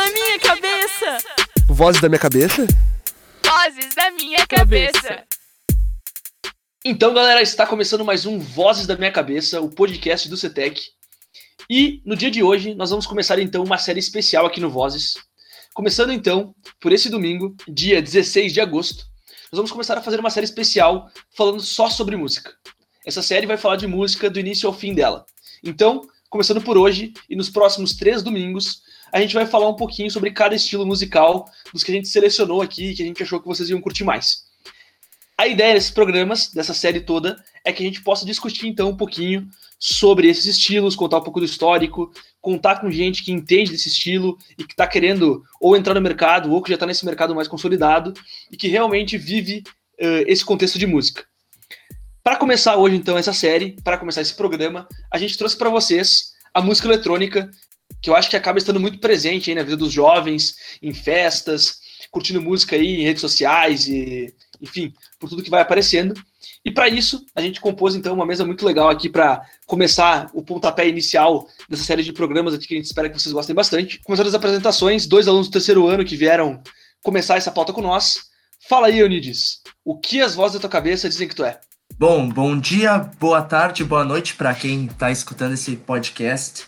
da minha cabeça. Vozes da minha cabeça? Vozes da minha cabeça. Então, galera, está começando mais um Vozes da Minha Cabeça, o podcast do CETEC. E no dia de hoje, nós vamos começar então uma série especial aqui no Vozes. Começando então, por esse domingo, dia 16 de agosto, nós vamos começar a fazer uma série especial falando só sobre música. Essa série vai falar de música do início ao fim dela. Então, começando por hoje e nos próximos três domingos, a gente vai falar um pouquinho sobre cada estilo musical dos que a gente selecionou aqui que a gente achou que vocês iam curtir mais. A ideia desses programas, dessa série toda, é que a gente possa discutir então um pouquinho sobre esses estilos, contar um pouco do histórico, contar com gente que entende desse estilo e que está querendo ou entrar no mercado ou que já está nesse mercado mais consolidado e que realmente vive uh, esse contexto de música. Para começar hoje então essa série, para começar esse programa, a gente trouxe para vocês a música eletrônica, que eu acho que acaba estando muito presente aí na vida dos jovens, em festas, curtindo música aí em redes sociais e enfim, por tudo que vai aparecendo. E para isso, a gente compôs então uma mesa muito legal aqui para começar o pontapé inicial dessa série de programas aqui que a gente espera que vocês gostem bastante. Começando as apresentações, dois alunos do terceiro ano que vieram começar essa pauta com nós. Fala aí, Eunides, o que as vozes da tua cabeça dizem que tu é? Bom, bom dia, boa tarde, boa noite para quem está escutando esse podcast.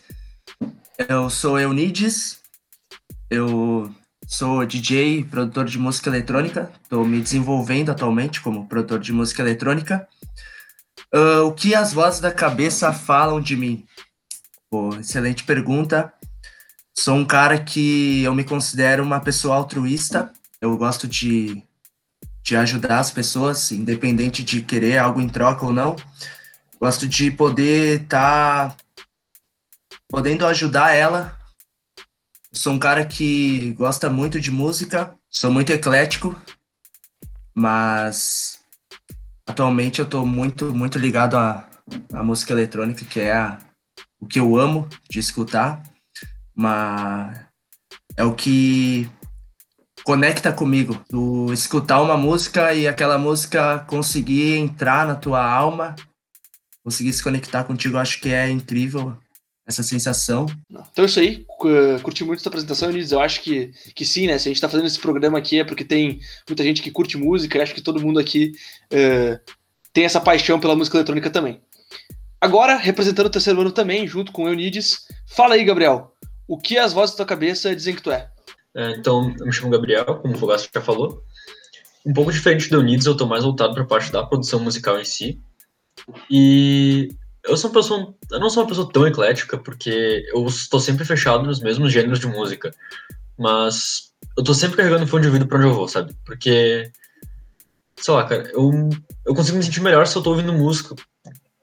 Eu sou Eunides, eu Sou DJ, produtor de música eletrônica. Estou me desenvolvendo atualmente como produtor de música eletrônica. Uh, o que as vozes da cabeça falam de mim? Pô, excelente pergunta. Sou um cara que eu me considero uma pessoa altruísta. Eu gosto de, de ajudar as pessoas, independente de querer algo em troca ou não. Gosto de poder estar tá podendo ajudar ela. Sou um cara que gosta muito de música, sou muito eclético, mas atualmente eu estou muito, muito ligado à, à música eletrônica, que é a, o que eu amo de escutar, mas é o que conecta comigo, do escutar uma música e aquela música conseguir entrar na tua alma, conseguir se conectar contigo, acho que é incrível essa sensação. Então é isso aí, curti muito essa apresentação, Eunice. Eu acho que, que sim, né? Se a gente está fazendo esse programa aqui é porque tem muita gente que curte música, e acho que todo mundo aqui uh, tem essa paixão pela música eletrônica também. Agora, representando o terceiro ano também, junto com o Eunides, fala aí, Gabriel, o que as vozes da tua cabeça dizem que tu é? é então, eu me chamo Gabriel, como o Fogaço já falou. Um pouco diferente do Eunides, eu estou mais voltado para a parte da produção musical em si. E eu sou uma pessoa. Eu não sou uma pessoa tão eclética, porque eu estou sempre fechado nos mesmos gêneros de música. Mas eu tô sempre carregando fone de ouvido pra onde eu vou, sabe? Porque. Sei lá, cara, eu, eu consigo me sentir melhor se eu tô ouvindo música.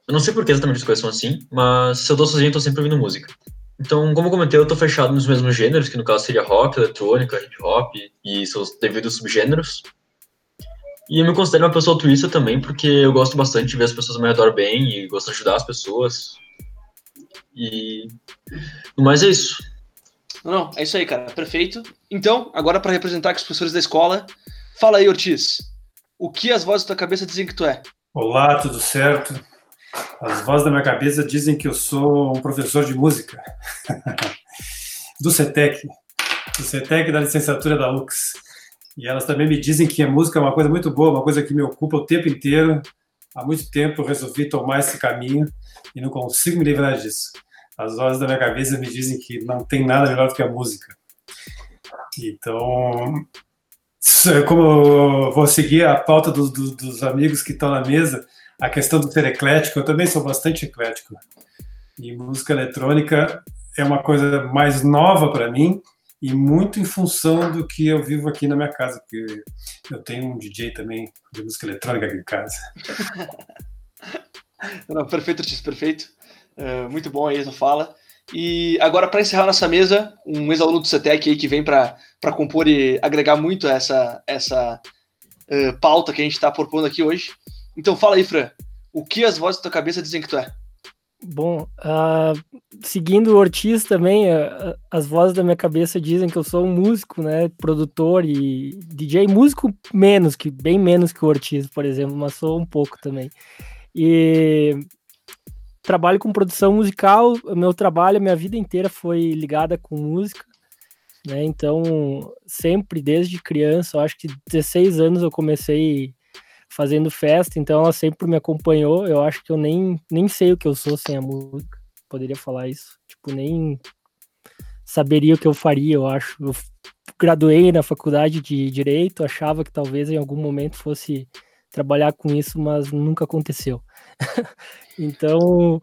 Eu não sei por que exatamente as coisas são assim, mas se eu tô sozinho, eu tô sempre ouvindo música. Então, como eu comentei, eu tô fechado nos mesmos gêneros, que no caso seria rock, eletrônica, hip hop e seus devidos subgêneros. E eu me considero uma pessoa altruísta também, porque eu gosto bastante de ver as pessoas ao meu redor bem e gosto de ajudar as pessoas. E. Mas é isso. Não, é isso aí, cara. Perfeito. Então, agora para representar aqui os professores da escola, fala aí, Ortiz. O que as vozes da tua cabeça dizem que tu é? Olá, tudo certo? As vozes da minha cabeça dizem que eu sou um professor de música. do CETEC. Do CETEC da licenciatura da UX. E elas também me dizem que a música é uma coisa muito boa, uma coisa que me ocupa o tempo inteiro. Há muito tempo eu resolvi tomar esse caminho e não consigo me livrar disso. As vozes da minha cabeça me dizem que não tem nada melhor do que a música. Então, como eu vou seguir a pauta do, do, dos amigos que estão na mesa, a questão do ser eclético, eu também sou bastante eclético. E música eletrônica é uma coisa mais nova para mim, e muito em função do que eu vivo aqui na minha casa, porque eu tenho um DJ também de música eletrônica aqui em casa. Não, perfeito, Ortiz, perfeito. Uh, muito bom aí essa fala. E agora, para encerrar nossa mesa, um ex-aluno do CETEC aí que vem para compor e agregar muito essa, essa uh, pauta que a gente está propondo aqui hoje. Então fala aí, Fran, o que as vozes da tua cabeça dizem que tu é? Bom, uh, seguindo o Ortiz também, uh, as vozes da minha cabeça dizem que eu sou um músico, né, produtor e DJ, músico menos, que bem menos que o Ortiz, por exemplo, mas sou um pouco também. E trabalho com produção musical, meu trabalho, minha vida inteira foi ligada com música. né? Então, sempre desde criança, eu acho que 16 anos eu comecei fazendo festa, então ela sempre me acompanhou. Eu acho que eu nem, nem sei o que eu sou sem a música. Poderia falar isso. Tipo, nem saberia o que eu faria, eu acho. Eu graduei na faculdade de Direito, achava que talvez em algum momento fosse trabalhar com isso, mas nunca aconteceu. então,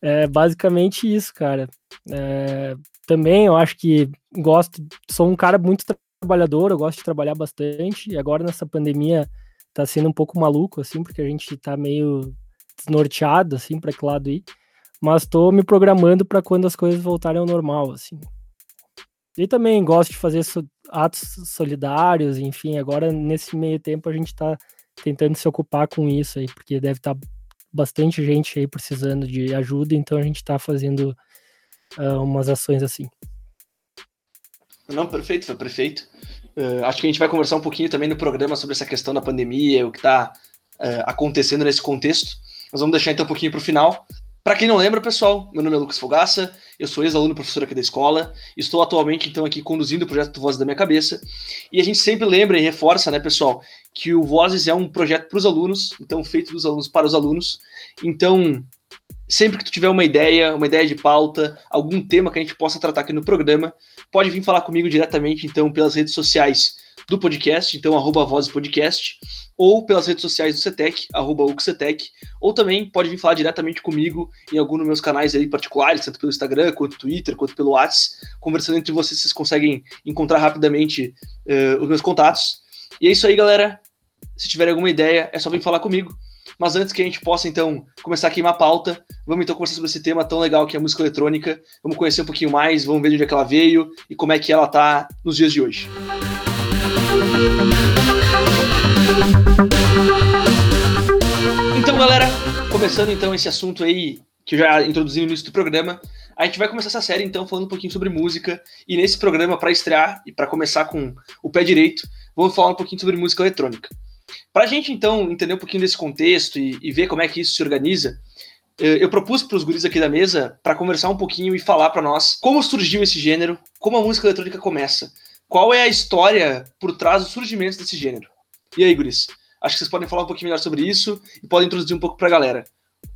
é basicamente isso, cara. É, também eu acho que gosto, sou um cara muito trabalhador, eu gosto de trabalhar bastante, e agora nessa pandemia tá sendo um pouco maluco, assim, porque a gente tá meio desnorteado, assim, para que lado ir, mas tô me programando para quando as coisas voltarem ao normal, assim. E também gosto de fazer atos solidários, enfim, agora nesse meio tempo a gente tá tentando se ocupar com isso aí, porque deve estar tá bastante gente aí precisando de ajuda, então a gente está fazendo uh, umas ações assim. Não, perfeito, foi perfeito. Uh, acho que a gente vai conversar um pouquinho também no programa sobre essa questão da pandemia, o que está uh, acontecendo nesse contexto. Nós vamos deixar então um pouquinho para o final. Para quem não lembra, pessoal, meu nome é Lucas Fogaça, eu sou ex-aluno professor aqui da escola, estou atualmente então aqui conduzindo o projeto Vozes da Minha Cabeça, e a gente sempre lembra e reforça, né, pessoal, que o Vozes é um projeto para os alunos, então feito dos alunos para os alunos. Então, sempre que tu tiver uma ideia, uma ideia de pauta, algum tema que a gente possa tratar aqui no programa, pode vir falar comigo diretamente, então, pelas redes sociais do podcast, então, arroba Podcast, ou pelas redes sociais do CETEC, arroba UCETEC, ou também pode vir falar diretamente comigo em algum dos meus canais aí particulares, tanto pelo Instagram, quanto Twitter, quanto pelo WhatsApp, conversando entre vocês, vocês conseguem encontrar rapidamente uh, os meus contatos. E é isso aí, galera. Se tiverem alguma ideia, é só vir falar comigo. Mas antes que a gente possa, então, começar a queimar a pauta, vamos então conversar sobre esse tema tão legal que é a música eletrônica. Vamos conhecer um pouquinho mais, vamos ver de onde é que ela veio e como é que ela tá nos dias de hoje. Então, galera, começando então esse assunto aí que eu já introduzi no início do programa, a gente vai começar essa série então falando um pouquinho sobre música e nesse programa para estrear e para começar com o pé direito, vamos falar um pouquinho sobre música eletrônica. Para a gente, então, entender um pouquinho desse contexto e, e, ver como é que isso se organiza, eu propus para os guris aqui da mesa para conversar um pouquinho e falar para nós como surgiu esse gênero, como a música eletrônica começa, qual é a história por trás do surgimento desse gênero. E aí, guris? Acho que vocês podem falar um pouquinho melhor sobre isso e podem introduzir um pouco para a galera.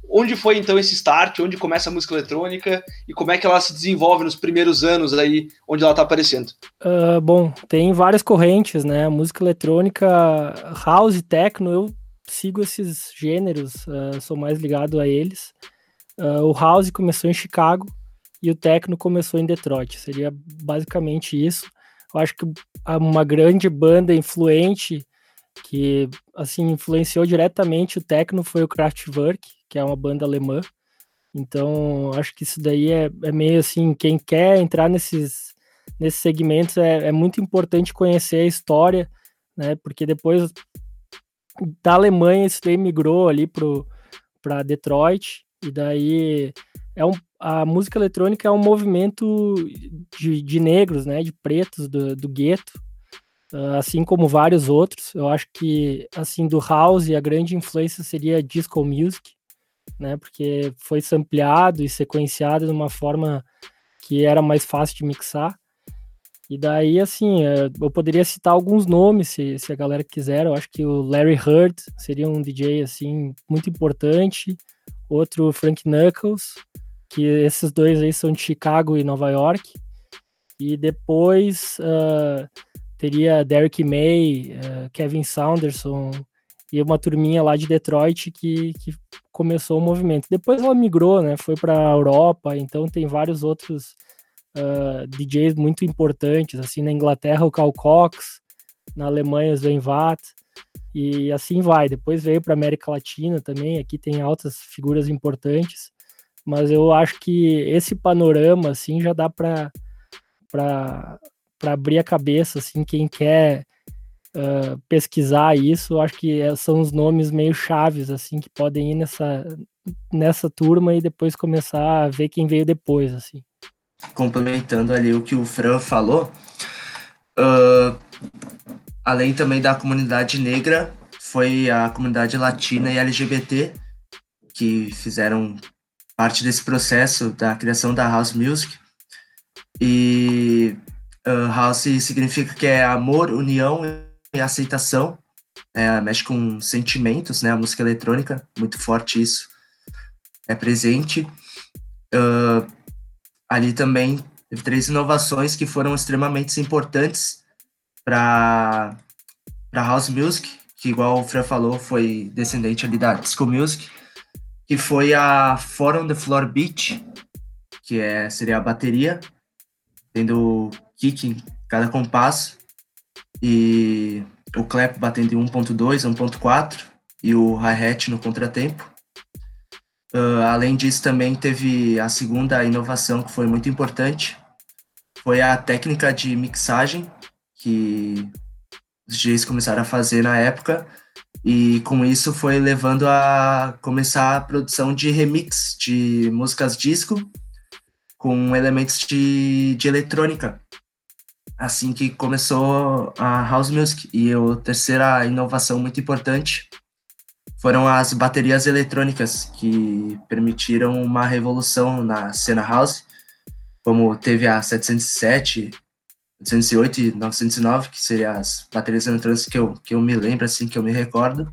Onde foi então esse start? Onde começa a música eletrônica e como é que ela se desenvolve nos primeiros anos aí, onde ela está aparecendo? Uh, bom, tem várias correntes, né? Música eletrônica, house, techno, eu sigo esses gêneros, uh, sou mais ligado a eles. Uh, o house começou em Chicago e o techno começou em Detroit. Seria basicamente isso. Eu acho que uma grande banda influente que assim influenciou diretamente o techno foi o Kraftwerk, que é uma banda alemã. Então, acho que isso daí é, é meio assim, quem quer entrar nesses, nesses segmentos é, é muito importante conhecer a história, né? Porque depois da Alemanha isso daí migrou ali para Detroit, e daí é um, a música eletrônica é um movimento de, de negros, né? De pretos do, do gueto, assim como vários outros. Eu acho que, assim, do house, a grande influência seria disco music, né? Porque foi sampleado e sequenciado de uma forma que era mais fácil de mixar. E daí, assim, é, eu poderia citar alguns nomes, se, se a galera quiser. Eu acho que o Larry Heard seria um DJ, assim, muito importante. Outro, Frank Knuckles, que esses dois aí são de Chicago e Nova York. E depois uh, teria Derek May, uh, Kevin Saunderson e uma turminha lá de Detroit que, que começou o movimento. Depois ela migrou, né? Foi para a Europa, então tem vários outros uh, DJs muito importantes, assim, na Inglaterra o Carl Cox, na Alemanha o Sven Vath, e assim vai. Depois veio para América Latina também, aqui tem altas figuras importantes, mas eu acho que esse panorama, assim, já dá para para abrir a cabeça, assim, quem quer uh, pesquisar isso, acho que é, são os nomes meio chaves, assim, que podem ir nessa, nessa turma e depois começar a ver quem veio depois, assim. Complementando ali o que o Fran falou, uh, além também da comunidade negra, foi a comunidade latina e LGBT que fizeram parte desse processo da criação da house music. E Uh, house significa que é amor, união e aceitação. É, mexe com sentimentos, né? A música eletrônica, muito forte isso. É presente. Uh, ali também teve três inovações que foram extremamente importantes para house music, que igual o Fran falou, foi descendente ali da disco music, que foi a Four on the Floor Beat, que é, seria a bateria, tendo kick em cada compasso, e o clap batendo em 1.2, 1.4, e o hi-hat no contratempo. Uh, além disso, também teve a segunda inovação que foi muito importante, foi a técnica de mixagem, que os DJs começaram a fazer na época, e com isso foi levando a começar a produção de remix de músicas disco com elementos de, de eletrônica. Assim que começou a house music. E a terceira inovação muito importante foram as baterias eletrônicas que permitiram uma revolução na cena house, como teve a 707, 808 e 909, que seriam as baterias eletrônicas que eu, que eu me lembro, assim, que eu me recordo.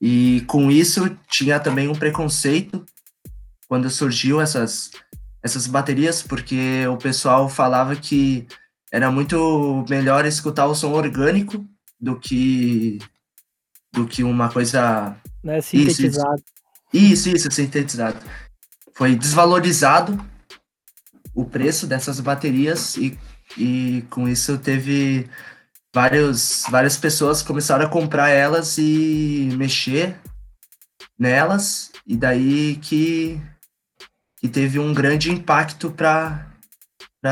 E com isso tinha também um preconceito quando surgiu essas, essas baterias, porque o pessoal falava que era muito melhor escutar o som orgânico do que do que uma coisa né, sintetizado. Isso, isso, isso, sintetizado. Foi desvalorizado o preço dessas baterias e e com isso teve vários, várias pessoas começaram a comprar elas e mexer nelas, e daí que, que teve um grande impacto para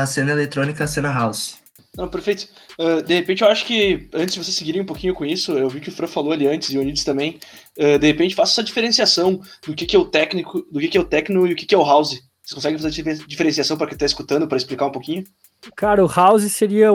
a cena eletrônica, a cena house. Não, perfeito. Uh, de repente, eu acho que antes de vocês seguirem um pouquinho com isso, eu vi que o Fran falou ali antes, e o Unides também, uh, de repente faça essa diferenciação do que, que é o técnico, do que, que é o techno e o que, que é o house. Vocês conseguem fazer diferenciação para quem está escutando, para explicar um pouquinho? Cara, o house seria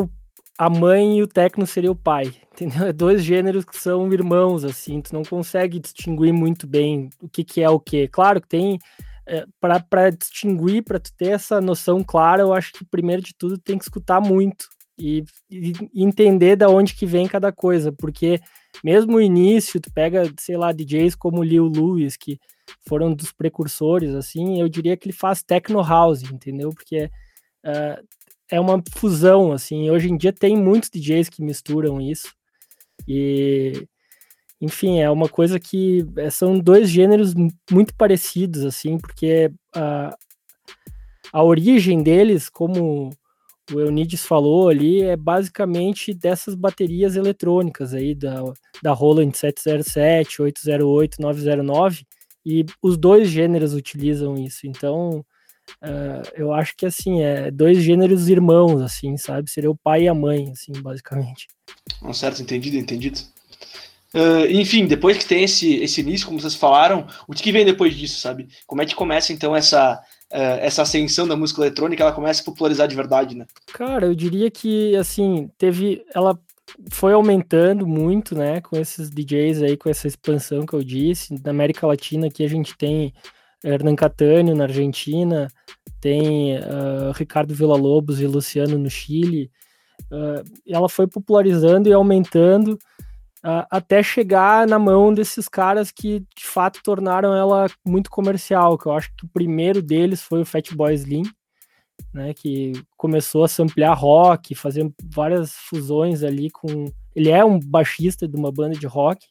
a mãe e o techno seria o pai, entendeu? É dois gêneros que são irmãos, assim, tu não consegue distinguir muito bem o que, que é o que. Claro que tem, é, para distinguir, para tu ter essa noção clara, eu acho que primeiro de tudo tem que escutar muito e, e entender da onde que vem cada coisa, porque mesmo o início, tu pega, sei lá, DJs como Lil Lewis, que foram dos precursores, assim, eu diria que ele faz techno house, entendeu? Porque uh, é uma fusão, assim. Hoje em dia tem muitos DJs que misturam isso. E, enfim, é uma coisa que é, são dois gêneros muito parecidos, assim, porque a, a origem deles, como o Eunides falou ali, é basicamente dessas baterias eletrônicas aí, da, da Roland 707, 808, 909, e os dois gêneros utilizam isso. Então, Uh, eu acho que assim, é dois gêneros irmãos, assim, sabe? Seria o pai e a mãe, assim, basicamente. Um certo, entendido, entendido. Uh, enfim, depois que tem esse, esse início, como vocês falaram, o que vem depois disso, sabe? Como é que começa então essa, uh, essa ascensão da música eletrônica? Ela começa a popularizar de verdade, né? Cara, eu diria que assim, teve. Ela foi aumentando muito, né? Com esses DJs aí, com essa expansão que eu disse. Na América Latina aqui a gente tem Hernan Catânio na Argentina, tem uh, Ricardo Villa-Lobos e Luciano no Chile. Ela foi popularizando e aumentando uh, até chegar na mão desses caras que de fato tornaram ela muito comercial. Que eu acho que o primeiro deles foi o Fatboy Slim, né, que começou a samplear rock, fazer várias fusões ali com. Ele é um baixista de uma banda de rock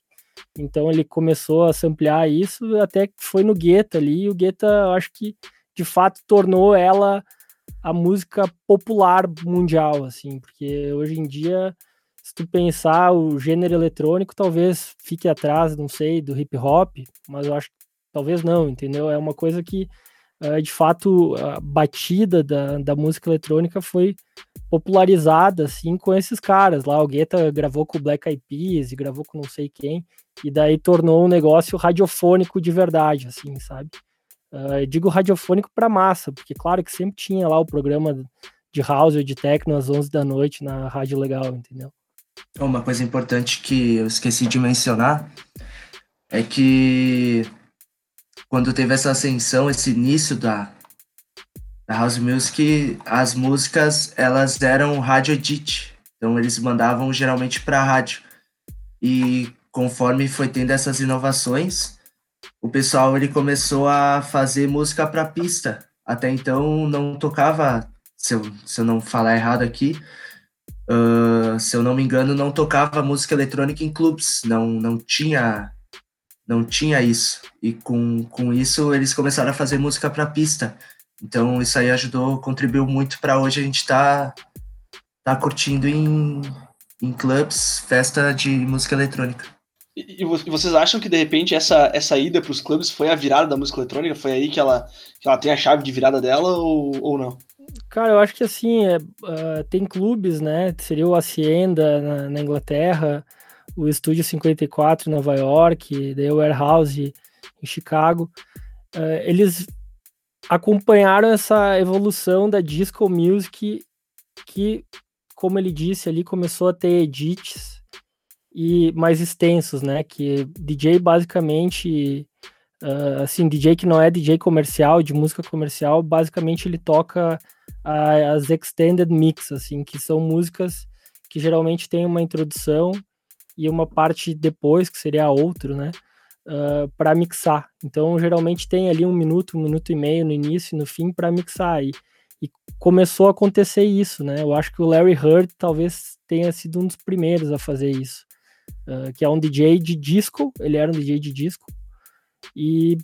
então ele começou a ampliar isso até que foi no Guetta ali, e o Guetta acho que de fato tornou ela a música popular mundial, assim, porque hoje em dia, se tu pensar o gênero eletrônico, talvez fique atrás, não sei, do hip hop, mas eu acho que talvez não, entendeu? É uma coisa que uh, de fato a batida da, da música eletrônica foi popularizada assim com esses caras lá. O Guetta gravou com o Black Eyed Peas e gravou com não sei quem, e daí tornou um negócio radiofônico de verdade, assim, sabe? Uh, digo radiofônico para massa, porque claro que sempre tinha lá o programa de house ou de techno às 11 da noite na rádio legal, entendeu? Uma coisa importante que eu esqueci de mencionar é que quando teve essa ascensão, esse início da, Na House Music, as músicas, elas eram rádio edit. Então, eles mandavam geralmente para rádio. E conforme foi tendo essas inovações, o pessoal ele começou a fazer música para pista. Até então não tocava, se eu, se eu não falar errado aqui, uh, se eu não me engano, não tocava música eletrônica em clubes, não, não tinha não tinha isso. E com, com isso eles começaram a fazer música para pista. Então isso aí ajudou, contribuiu muito para hoje a gente tá, tá curtindo em, em clubes, festa de música eletrônica. E, vocês acham que de repente essa, essa ida para os clubes foi a virada da música eletrônica? Foi aí que ela, que ela tem a chave de virada dela ou, ou não? Cara, eu acho que assim, é, uh, tem clubes, né? Seria o Hacienda na, na, Inglaterra, o Estúdio 54 em Nova York, daí o Warehouse em Chicago. Uh, eles acompanharam essa evolução da disco music que, como ele disse ali, começou a ter edits e mais extensos, né? Que DJ basicamente, uh, assim, DJ que não é DJ comercial, de música comercial, basicamente ele toca as extended mix, assim, que são músicas que geralmente tem uma introdução e uma parte depois, que seria a outro, né? Uh, para mixar. Então, geralmente tem ali um minuto, um minuto e meio no início e no fim para mixar. E, e começou a acontecer isso, né? Eu acho que o Larry Heard talvez tenha sido um dos primeiros a fazer isso uh, que é um DJ de disco, ele era um DJ de disco, e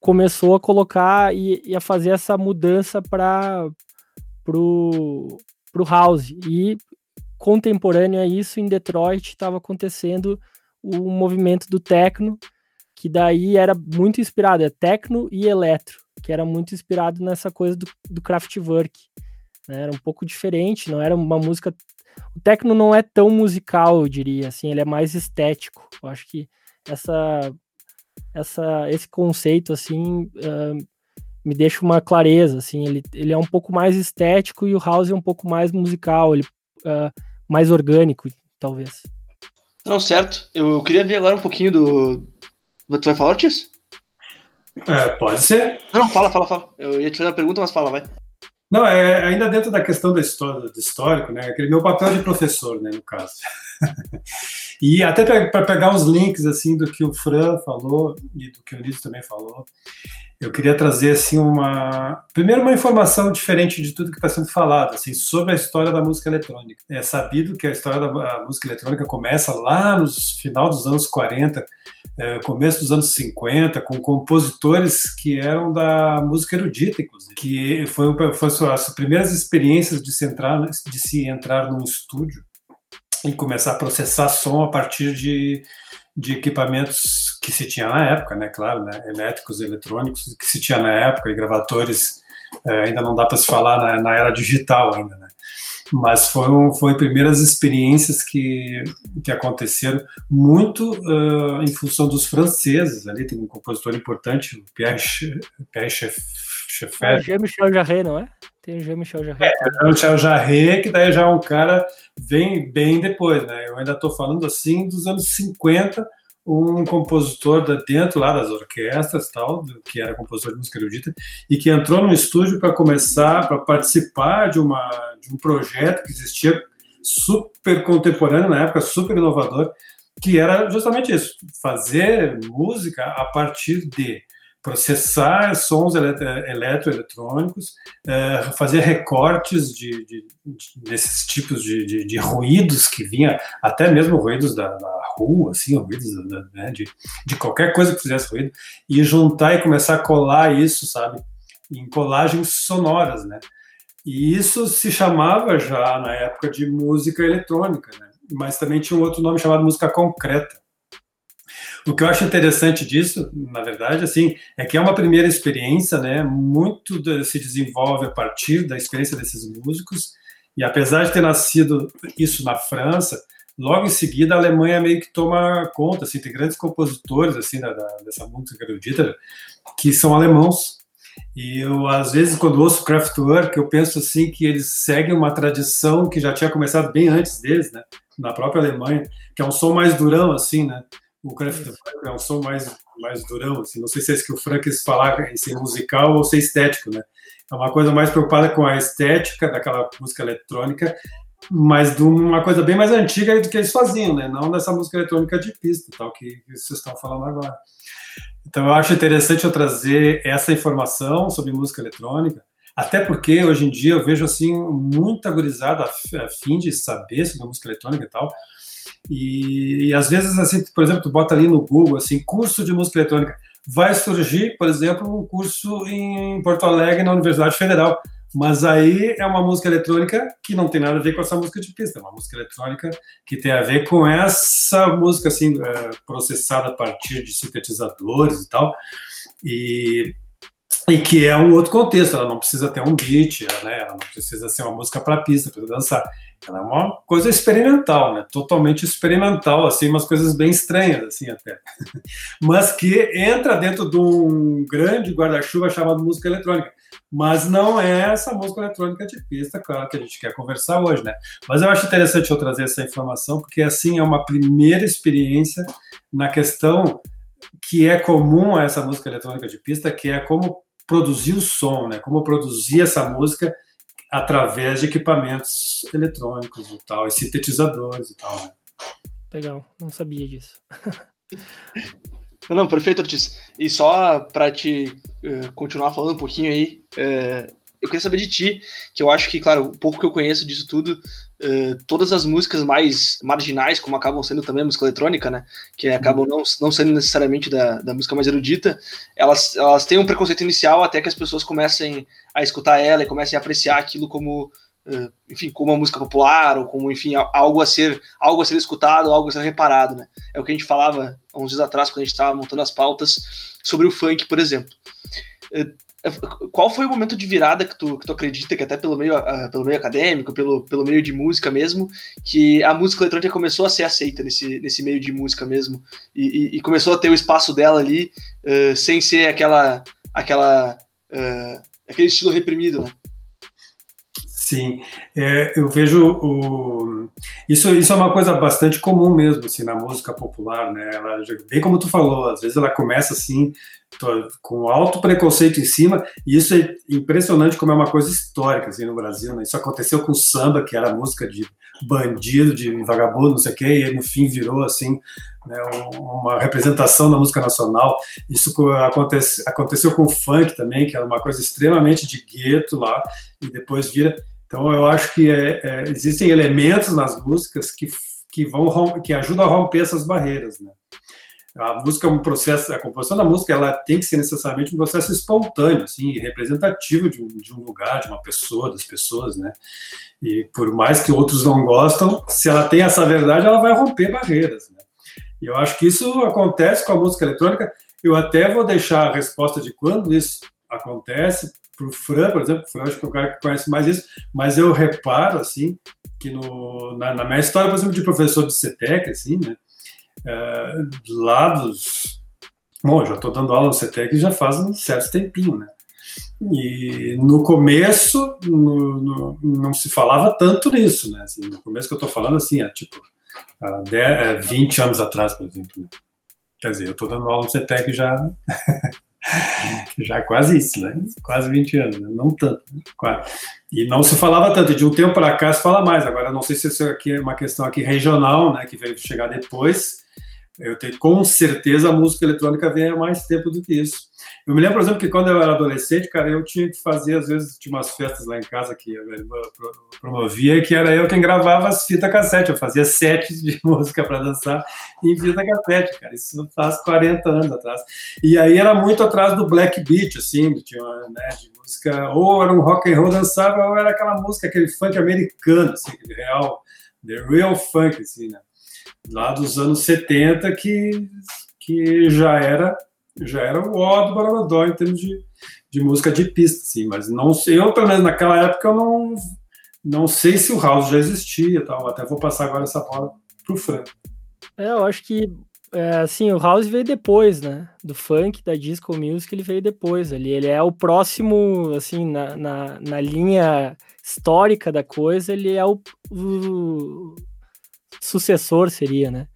começou a colocar e, e a fazer essa mudança para pro, pro house. E contemporâneo a isso, em Detroit estava acontecendo o movimento do techno, que daí era muito inspirado, é techno e eletro, que era muito inspirado nessa coisa do, do Kraftwerk. Né? Era um pouco diferente, não era uma música o techno não é tão musical, eu diria, assim, ele é mais estético. Eu acho que essa, essa, esse conceito, assim, uh, me deixa uma clareza, assim, ele, ele é um pouco mais estético e o house é um pouco mais musical, ele uh, mais orgânico, talvez. Não, certo. Eu, eu, queria ver agora um pouquinho do. Tu vai falar, Ortiz? É, pode ser. Não, fala, fala, fala. Eu ia te fazer uma pergunta, mas fala, vai. Não, é ainda dentro da questão da história, do histórico, né? Aquele meu papel de professor, né, no caso. e até para pegar uns links assim do que o Fran falou e do que o Liz também falou, eu queria trazer assim uma primeiro uma informação diferente de tudo que está sendo falado assim sobre a história da música eletrônica. É sabido que a história da música eletrônica começa lá no final dos anos 40, é, começo dos anos 50, com compositores que eram da música erudita, inclusive, que foi, foi as primeiras experiências de se entrar de se entrar num estúdio e começar a processar som a partir de de equipamentos que se tinha na época, né, claro, né, elétricos eletrônicos que se tinha na época, e gravadores, é, ainda não dá para se falar na, na, era digital ainda, né, mas foram, foram primeiras experiências que, que aconteceram muito uh, em função dos franceses, ali tem um compositor importante, Pierre, Pierre Schaeffer. Jean-Michel Jarre, não é? Tem o Jean-Michel Jarre. É, Jean-Michel Jarre, que daí já é um cara bem, bem depois, né? Eu ainda estou falando assim dos anos 50, um compositor da, dentro lá das orquestras tal, que era compositor de música erudita, e que entrou no estúdio para começar, para participar de, uma, de um projeto que existia super contemporâneo na época, super inovador, que era justamente isso, fazer música a partir de processar sons eletroeletrônicos, é, fazer recortes de, de, de desses tipos de, de, ruídos que vinha, até mesmo ruídos da, da rua, assim, ruídos da, né, de, de qualquer coisa que fizesse ruído, e juntar e começar a colar isso, sabe, em colagens sonoras, né? E isso se chamava já na época de música eletrônica, né? Mas também tinha um outro nome chamado música concreta o que eu acho interessante disso, na verdade, assim, é que é uma primeira experiência, né? Muito se desenvolve a partir da experiência desses músicos. E apesar de ter nascido isso na França, logo em seguida a Alemanha meio que toma conta, assim, tem grandes compositores assim da, da, dessa música erudita que são alemãos. E eu às vezes quando ouço Kraftwerk, eu penso assim que eles seguem uma tradição que já tinha começado bem antes deles, né? Na própria Alemanha, que é um som mais durão assim, né? O the Funk é um som mais, mais durão, assim. Não sei se é isso que o Frank quis falar, em ser musical ou ser estético, né? É uma coisa mais preocupada com a estética daquela música eletrônica, mas de uma coisa bem mais antiga do que eles faziam, né? Não dessa música eletrônica de pista, tal que vocês estão falando agora. Então eu acho interessante eu trazer essa informação sobre música eletrônica, até porque hoje em dia eu vejo assim muita gurizada a fim de saber sobre música eletrônica e tal. E, e, às vezes assim, por exemplo, tu bota ali no Google assim, curso de música eletrônica, vai surgir, por exemplo, um curso em Porto Alegre na Universidade Federal. Mas aí é uma música eletrônica que não tem nada a ver com essa música de pista, é uma música eletrônica que tem a ver com essa música assim é, processada a partir de sintetizadores e tal. E e que é um outro contexto, ela não precisa ter um beat, né? ela não precisa ser uma música para pista, para dançar. Ela é uma coisa experimental, né? totalmente experimental, assim, umas coisas bem estranhas, assim, até. Mas que entra dentro de um grande guarda-chuva chamado música eletrônica. Mas não é essa música eletrônica de pista, claro, que a gente quer conversar hoje, né? Mas eu acho interessante eu trazer essa informação, porque, assim, é uma primeira experiência na questão que é comum a essa música eletrônica de pista, que é como produzir o som, né? Como produzir essa música através de equipamentos eletrônicos e tal, e sintetizadores e tal. Né? Legal, não sabia disso. não, perfeito, Ortiz. E só para te uh, continuar falando um pouquinho aí, uh, eu queria saber de ti, que eu acho que, claro, o pouco que eu conheço disso tudo, Uh, todas as músicas mais marginais, como acabam sendo também a música eletrônica, né, que acabam não, não sendo necessariamente da, da música mais erudita, elas, elas têm um preconceito inicial até que as pessoas comecem a escutar ela e comecem a apreciar aquilo como, uh, enfim, como uma música popular, ou como, enfim, algo a ser, algo a ser escutado, algo a ser reparado, né, é o que a gente falava há uns dias atrás, quando a gente estava montando as pautas sobre o funk, por exemplo. Uh, qual foi o momento de virada que tu, que tu acredita, que até pelo meio, uh, pelo meio acadêmico, pelo, pelo meio de música mesmo, que a música eletrônica começou a ser aceita nesse, nesse meio de música mesmo, e, e, e começou a ter o espaço dela ali, uh, sem ser aquela, aquela, uh, aquele estilo reprimido, né? Sim, é, eu vejo o, isso, isso é uma coisa bastante comum mesmo, assim, na música popular, né, ela, bem como tu falou, às vezes ela começa assim, com alto preconceito em cima, e isso é impressionante como é uma coisa histórica, assim, no Brasil, né, isso aconteceu com o samba, que era música de bandido, de vagabundo, não sei o quê, e no fim virou, assim, né, uma representação da música nacional, isso acontece, aconteceu com o funk também, que era uma coisa extremamente de gueto lá, e depois vira então, eu acho que é, é, existem elementos nas músicas que, que, vão, que ajudam a romper essas barreiras. Né? A música é um processo, a composição da música ela tem que ser necessariamente um processo espontâneo, assim, representativo de um, de um lugar, de uma pessoa, das pessoas, né? E por mais que outros não gostam, se ela tem essa verdade, ela vai romper barreiras, né? E eu acho que isso acontece com a música eletrônica. Eu até vou deixar a resposta de quando isso acontece para o Fran, por exemplo, o Fran acho que é o cara que conhece mais isso, mas eu reparo, assim, que no, na, na minha história, por exemplo, de professor de CETEC, assim, né, é, lá dos... Bom, já estou dando aula no CETEC já faz um certo tempinho, né, e no começo no, no, não se falava tanto nisso, né, assim, no começo que eu estou falando, assim, é tipo, há 10, 20 anos atrás, por exemplo, né? Quer dizer, eu estou dando aula no CETEC já Já quase isso, né? Quase 20 anos, né? não tanto. Né? Quase. E não se falava tanto, de um tempo para cá se fala mais. Agora, não sei se isso aqui é uma questão aqui regional, né, que veio chegar depois. Eu tenho com certeza a música eletrônica vem há mais tempo do que isso. Eu me lembro, por exemplo, que quando eu era adolescente, cara, eu tinha que fazer, às vezes, tinha umas festas lá em casa que eu promovia, que era eu quem gravava as fitas cassete. Eu fazia sets de música para dançar em fita cassete, cara. Isso faz 40 anos atrás. E aí era muito atrás do black beat, assim, tinha né, de música, ou era um rock and roll dançável, ou era aquela música, aquele funk americano, assim, real, the real funk, assim, né? Lá dos anos 70, que, que já era já era o ó do Borogodó em termos de, de música de pista, sim, mas não sei, eu pelo menos naquela época eu não, não sei se o house já existia tal, até vou passar agora essa bola pro Frank. É, eu acho que é, assim, o house veio depois, né? Do funk, da disco music, ele veio depois ali. Ele é o próximo, assim, na, na, na linha histórica da coisa, ele é o, o sucessor, seria, né?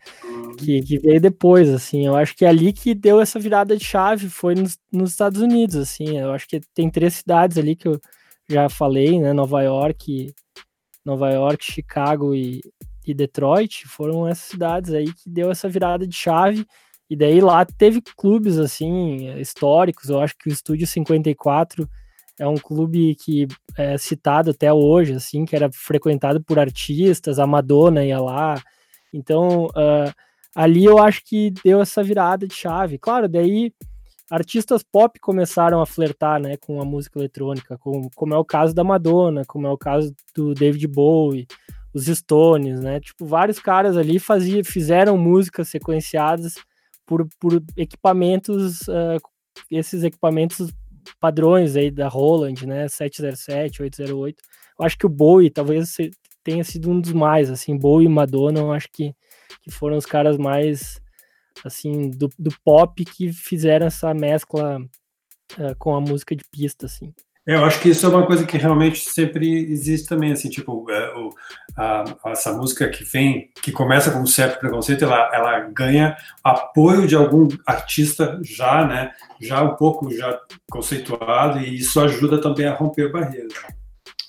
que, que, veio depois, assim. Eu acho que é ali que deu essa virada de chave foi nos, nos, Estados Unidos, assim. Eu acho que tem três cidades ali que eu já falei, né? Nova York, Nova York, Chicago e, e Detroit foram essas cidades aí que deu essa virada de chave. E daí lá teve clubes assim históricos. Eu acho que o Estúdio 54 é um clube que é citado até hoje, assim, que era frequentado por artistas. A Madonna ia lá. Então uh, ali eu acho que deu essa virada de chave. Claro, daí artistas pop começaram a flertar, né, com a música eletrônica, com, como é o caso da Madonna, como é o caso do David Bowie, os Stones, né? Tipo, vários caras ali fazia, fizeram músicas sequenciadas por, por equipamentos, uh, esses equipamentos padrões aí da Roland, né? 707, 808. Eu acho que o Bowie talvez tenha sido um dos mais, assim, Bowie e Madonna, eu acho que, que foram os caras mais, assim, do, do pop que fizeram essa mescla uh, com a música de pista, assim. É, eu acho que isso é uma coisa que realmente sempre existe também, assim, tipo, é, o, a, essa música que vem, que começa com um certo preconceito, ela, ela ganha apoio de algum artista já, né, já um pouco já conceituado, e isso ajuda também a romper barreiras.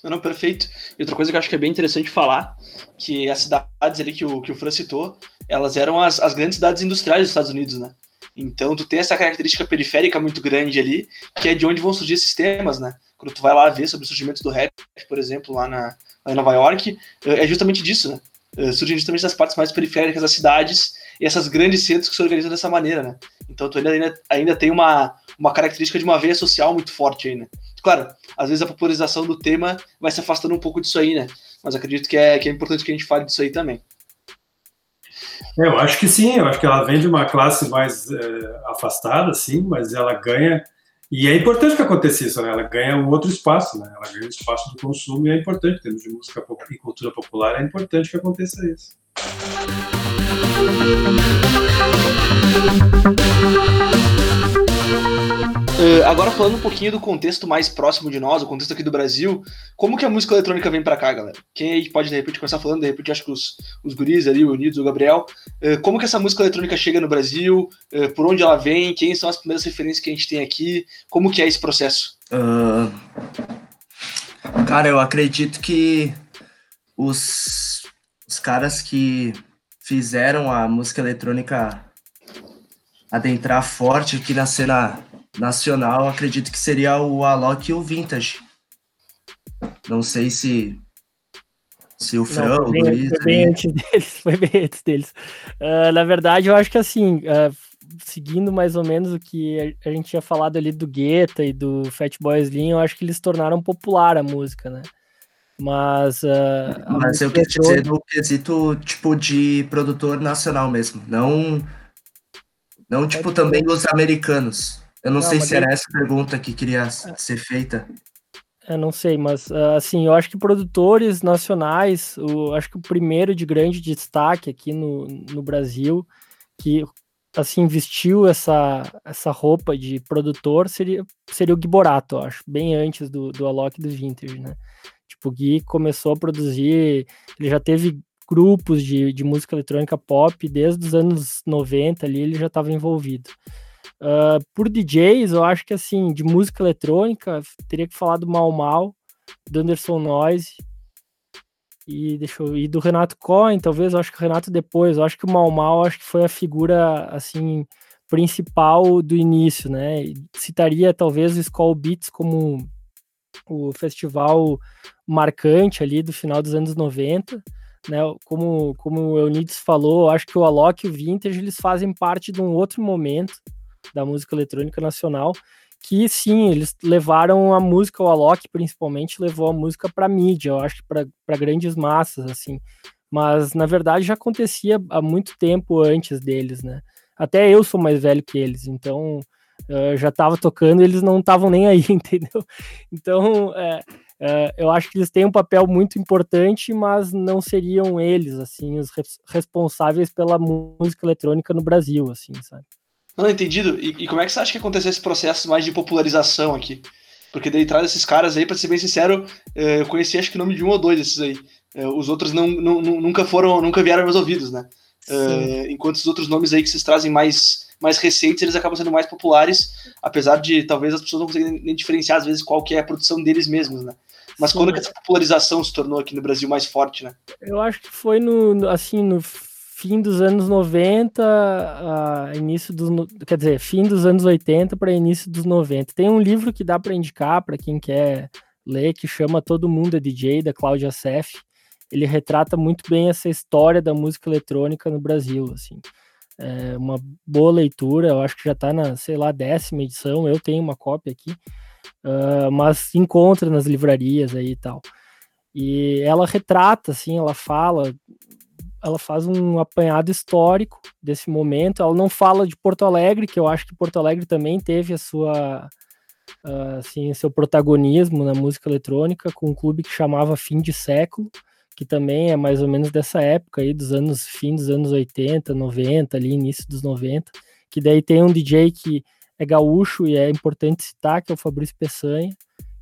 Não, não, perfeito. E outra coisa que eu acho que é bem interessante falar, que as cidades ali que o, que o Fran citou, elas eram as, as grandes cidades industriais dos Estados Unidos, né? Então, tu tem essa característica periférica muito grande ali, que é de onde vão surgir esses temas, né? Quando tu vai lá ver sobre o surgimento do rap, por exemplo, lá, na, lá em Nova York, é justamente disso, né? É, surgem justamente das partes mais periféricas das cidades e essas grandes centros que se organizam dessa maneira, né? Então, tu ainda, ainda tem uma, uma característica de uma veia social muito forte aí, né? Claro, às vezes a popularização do tema vai se afastando um pouco disso aí, né? Mas acredito que é, que é importante que a gente fale disso aí também. É, eu acho que sim, eu acho que ela vem de uma classe mais é, afastada, sim, mas ela ganha. E é importante que aconteça isso, né? Ela ganha um outro espaço, né? Ela ganha o espaço do consumo e é importante, em termos de música e cultura popular, é importante que aconteça isso. Uh, agora falando um pouquinho do contexto mais próximo de nós, o contexto aqui do Brasil, como que a música eletrônica vem para cá, galera? Quem aí pode de repente começar falando, de repente acho que os, os guris ali, o Unidos, o Gabriel, uh, como que essa música eletrônica chega no Brasil, uh, por onde ela vem, quem são as primeiras referências que a gente tem aqui, como que é esse processo? cara, eu acredito que os, os caras que fizeram a música eletrônica adentrar forte aqui na cena nacional, acredito que seria o Alok e o Vintage. Não sei se se o Fran, o Luiz... Foi bem antes deles, foi bem antes deles. Uh, na verdade, eu acho que assim, uh, seguindo mais ou menos o que a gente tinha falado ali do Guetta e do Fatboy Slim, eu acho que eles tornaram popular a música, né? Mas. Uh, Mas eu quis dizer no quesito tipo de produtor nacional mesmo, não. Não, tipo, também os americanos. Eu não, não sei se era essa pergunta que queria é. ser feita. Eu não sei, mas assim, eu acho que produtores nacionais, o, acho que o primeiro de grande destaque aqui no, no Brasil, que assim vestiu essa, essa roupa de produtor seria, seria o Gui Borato, eu acho, bem antes do, do Alok do Vintage, né? Tipo, o Gui começou a produzir, ele já teve grupos de, de música eletrônica pop desde os anos 90 ali, ele já estava envolvido. Uh, por DJs, eu acho que assim, de música eletrônica, teria que falar do Mal Mal, do Anderson Noise e deixa eu, do Renato Cohen, talvez, eu acho que o Renato depois, eu acho que o Mal Mal acho que foi a figura assim principal do início, né? Citaria talvez o Skull Beats como o festival marcante ali do final dos anos 90, né? Como como o Eunides falou, acho que o Alok e o Vintage eles fazem parte de um outro momento da música eletrônica nacional, que sim, eles levaram a música, o Alok principalmente levou a música para mídia, eu acho que para grandes massas, assim. Mas na verdade já acontecia há muito tempo antes deles, né? Até eu sou mais velho que eles, então uh, já estava tocando, eles não estavam nem aí, entendeu? Então é, é, eu acho que eles têm um papel muito importante, mas não seriam eles assim os responsáveis pela música eletrônica no Brasil, assim, sabe? Não, entendido. E, e, como é que você acha que aconteceu esse processo mais de popularização aqui? Porque daí traz esses caras aí, pra ser bem sincero, eh, eu conheci acho que o nome de um ou dois desses aí. Eh, os outros não, não, nunca foram, nunca vieram aos meus ouvidos, né? Uh, enquanto os outros nomes aí que vocês trazem mais, mais recentes, eles acabam sendo mais populares, apesar de talvez as pessoas não conseguirem nem diferenciar às vezes qual que é a produção deles mesmos, né? Mas Sim, quando que essa popularização se tornou aqui no Brasil mais forte, né? Eu acho que foi no, assim, no fim dos anos 90, a início dos, quer dizer, fim dos anos 80 para início dos 90. Tem um livro que dá para indicar para quem quer ler que chama Todo Mundo é DJ da Cláudia Seff. Ele retrata muito bem essa história da música eletrônica no Brasil, assim. É uma boa leitura, eu acho que já está na, sei lá, décima edição, eu tenho uma cópia aqui uh, mas encontra nas livrarias aí e tal. E ela retrata, assim, ela fala, ela faz um apanhado histórico desse momento. Ela não fala de Porto Alegre, que eu acho que Porto Alegre também teve a sua, uh, assim, seu protagonismo na música eletrônica com um clube que chamava Fim de Século, que também é mais ou menos dessa época aí, dos anos, fim dos anos 80, 90, ali, início dos 90, que daí tem um DJ que é gaúcho e é importante citar que é o Fabrício Peçanha,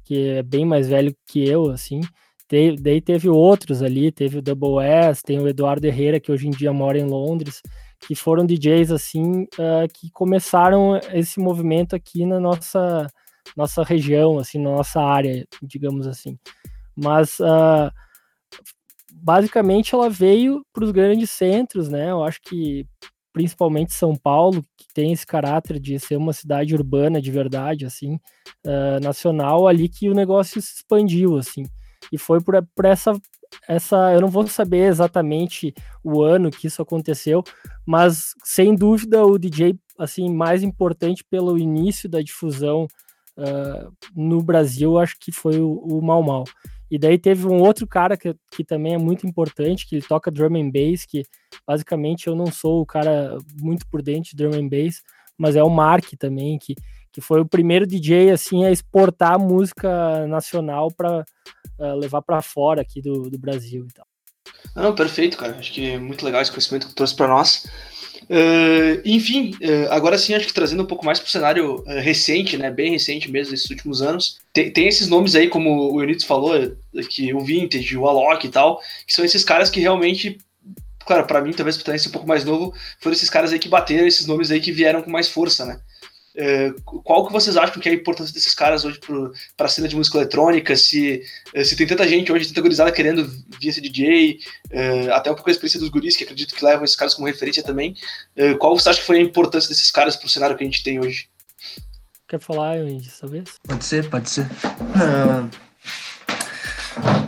que é bem mais velho que eu, assim. Te, daí teve outros ali, teve o Double S, tem o Eduardo Herrera, que hoje em dia mora em Londres, que foram DJs, assim, uh, que começaram esse movimento aqui na nossa, nossa região, assim, na nossa área, digamos assim. Mas, uh, basicamente, ela veio para os grandes centros, né? Eu acho que principalmente São Paulo, que tem esse caráter de ser uma cidade urbana de verdade, assim, uh, nacional, ali que o negócio se expandiu, assim. E foi por, por essa, essa, eu não vou saber exatamente o ano que isso aconteceu, mas sem dúvida o DJ, assim, mais importante pelo início da difusão uh, no Brasil, acho que foi o, o Mal Mal. E daí teve um outro cara que, que também é muito importante, que ele toca drum and bass, que basicamente eu não sou o cara muito por dentro de drum and bass, mas é o Mark também, que, que foi o primeiro DJ assim a exportar música nacional para uh, eh, levar para fora aqui do, do Brasil e tal. Não, perfeito, cara. Acho que é muito legal esse conhecimento que trouxe para nós. Uh, enfim, uh, agora sim, acho que trazendo um pouco mais para o cenário uh, recente, né, bem recente mesmo, desses últimos anos, tem, tem esses nomes aí, como o Eunice falou, que o Vintage, o Alok e tal, que são esses caras que realmente, claro, para mim, talvez por ter um pouco mais novo, foram esses caras aí que bateram, esses nomes aí que vieram com mais força, né. É, qual que vocês acham que é a importância desses caras hoje para a cena de música eletrônica? Se, é, se tem tanta gente hoje, tanta gurizada querendo vir ser DJ, é, até um pouco a experiência dos guris, que acredito que levam esses caras como referência também. qual você acha que foi a importância desses caras para o cenário que a gente tem hoje? Quer falar, dessa vez? Pode ser, pode ser. Uh,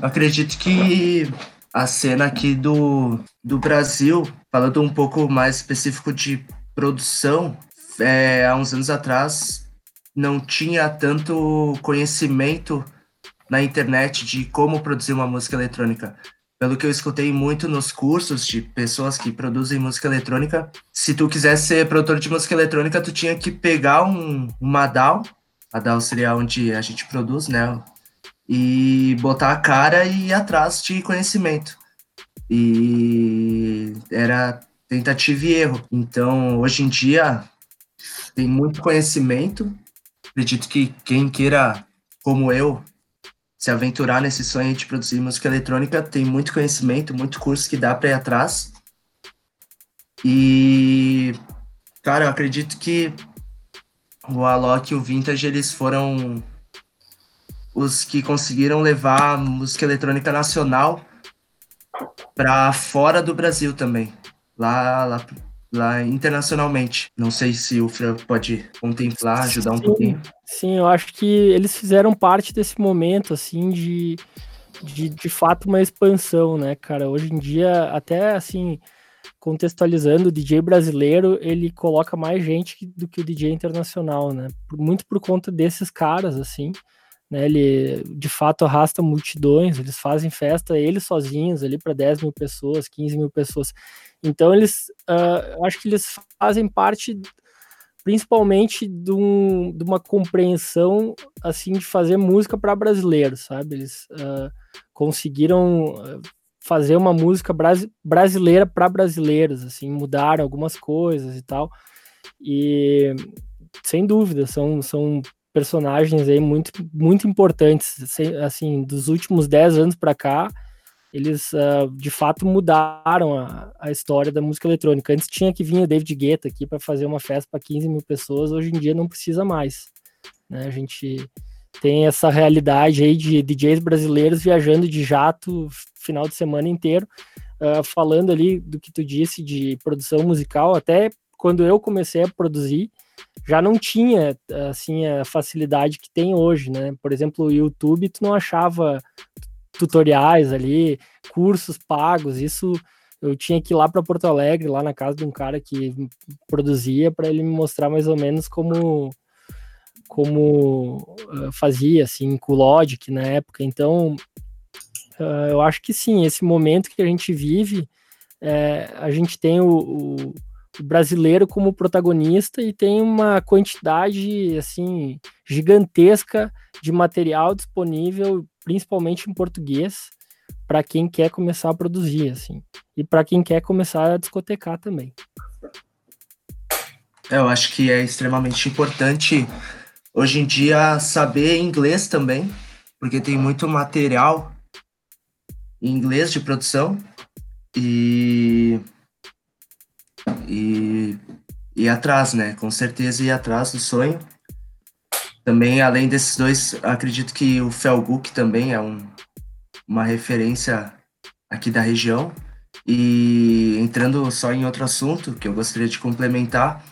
acredito que a cena aqui do, do Brasil, falando um pouco mais específico de produção, é, há uns anos atrás não tinha tanto conhecimento na internet de como produzir uma música eletrônica. Pelo que eu escutei muito nos cursos de pessoas que produzem música eletrônica, se tu quisesse ser produtor de música eletrônica, tu tinha que pegar um, uma DAW, a DAW seria onde a gente produz, né? E botar a cara e ir atrás de conhecimento. E era tentativa e erro. Então, hoje em dia, tem muito conhecimento. Acredito que quem queira, como eu, se aventurar nesse sonho de produzir música eletrônica, tem muito conhecimento, muito curso que dá para ir atrás. E, cara, eu acredito que o Alok e o Vintage, eles foram os que conseguiram levar a música eletrônica nacional para fora do Brasil também. Lá, lá lá internacionalmente. Não sei se o Fran pode contemplar, ajudar um sim, pouquinho. Sim, eu acho que eles fizeram parte desse momento, assim, de, de, de fato uma expansão, né, cara? Hoje em dia, até assim, contextualizando, o DJ brasileiro, ele coloca mais gente do que o DJ internacional, né? Muito por conta desses caras, assim, né? Ele, de fato, arrasta multidões, eles fazem festa eles sozinhos ali para 10 mil pessoas, 15 mil pessoas. Então eles, uh, acho que eles fazem parte principalmente de, um, de, uma compreensão assim de fazer música para brasileiros, sabe? Eles uh, conseguiram fazer uma música bras brasileira para brasileiros, assim, mudaram algumas coisas e tal. E sem dúvida são, são personagens aí muito muito importantes, assim, dos últimos 10 anos para cá eles uh, de fato mudaram a, a, história da música eletrônica. Antes tinha que vir o David Guetta aqui para fazer uma festa para 15 mil pessoas, hoje em dia não precisa mais. Né? A gente tem essa realidade aí de DJs brasileiros viajando de jato final de semana inteiro, uh, falando ali do que tu disse de produção musical, até quando eu comecei a produzir, já não tinha assim a facilidade que tem hoje, né? Por exemplo, o YouTube, tu não achava tutoriais ali, cursos pagos, isso eu tinha que ir lá para Porto Alegre, lá na casa de um cara que produzia, para ele me mostrar mais ou menos como como uh, fazia, assim, com o Logic na época. Então, uh, eu acho que sim, esse momento que a gente vive, é, a gente tem o, o, o, brasileiro como protagonista e tem uma quantidade, assim, gigantesca de material disponível principalmente em português, para quem quer começar a produzir, assim, e para quem quer começar a discotecar também. É, eu acho que é extremamente importante hoje em dia saber inglês também, porque tem muito material em inglês de produção e e ir atrás, né? Com certeza ir atrás do sonho. Também, além desses dois, acredito que o Felguk também é um, uma referência aqui da região. E entrando só em outro assunto que eu gostaria de complementar,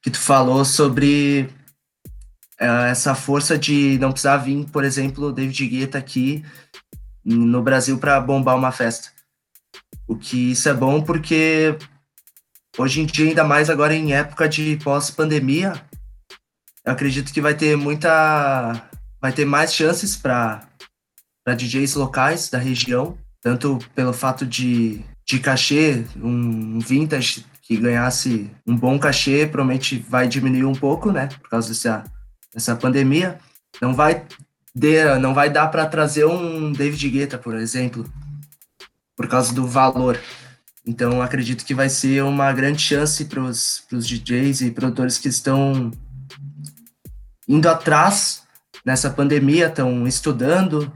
que tu falou sobre uh, essa força de não precisar vir, por exemplo, David Guetta aqui no Brasil para bombar uma festa. O que isso é bom porque hoje em dia, ainda mais agora em época de pós-pandemia, eu acredito que vai ter muita. Vai ter mais chances para DJs locais da região, tanto pelo fato de, de cachê, um vintage que ganhasse um bom cachê, provavelmente vai diminuir um pouco, né, por causa dessa, dessa pandemia. Não vai, de, não vai dar para trazer um David Guetta, por exemplo, por causa do valor. Então, acredito que vai ser uma grande chance para os DJs e produtores que estão indo atrás nessa pandemia, estão estudando,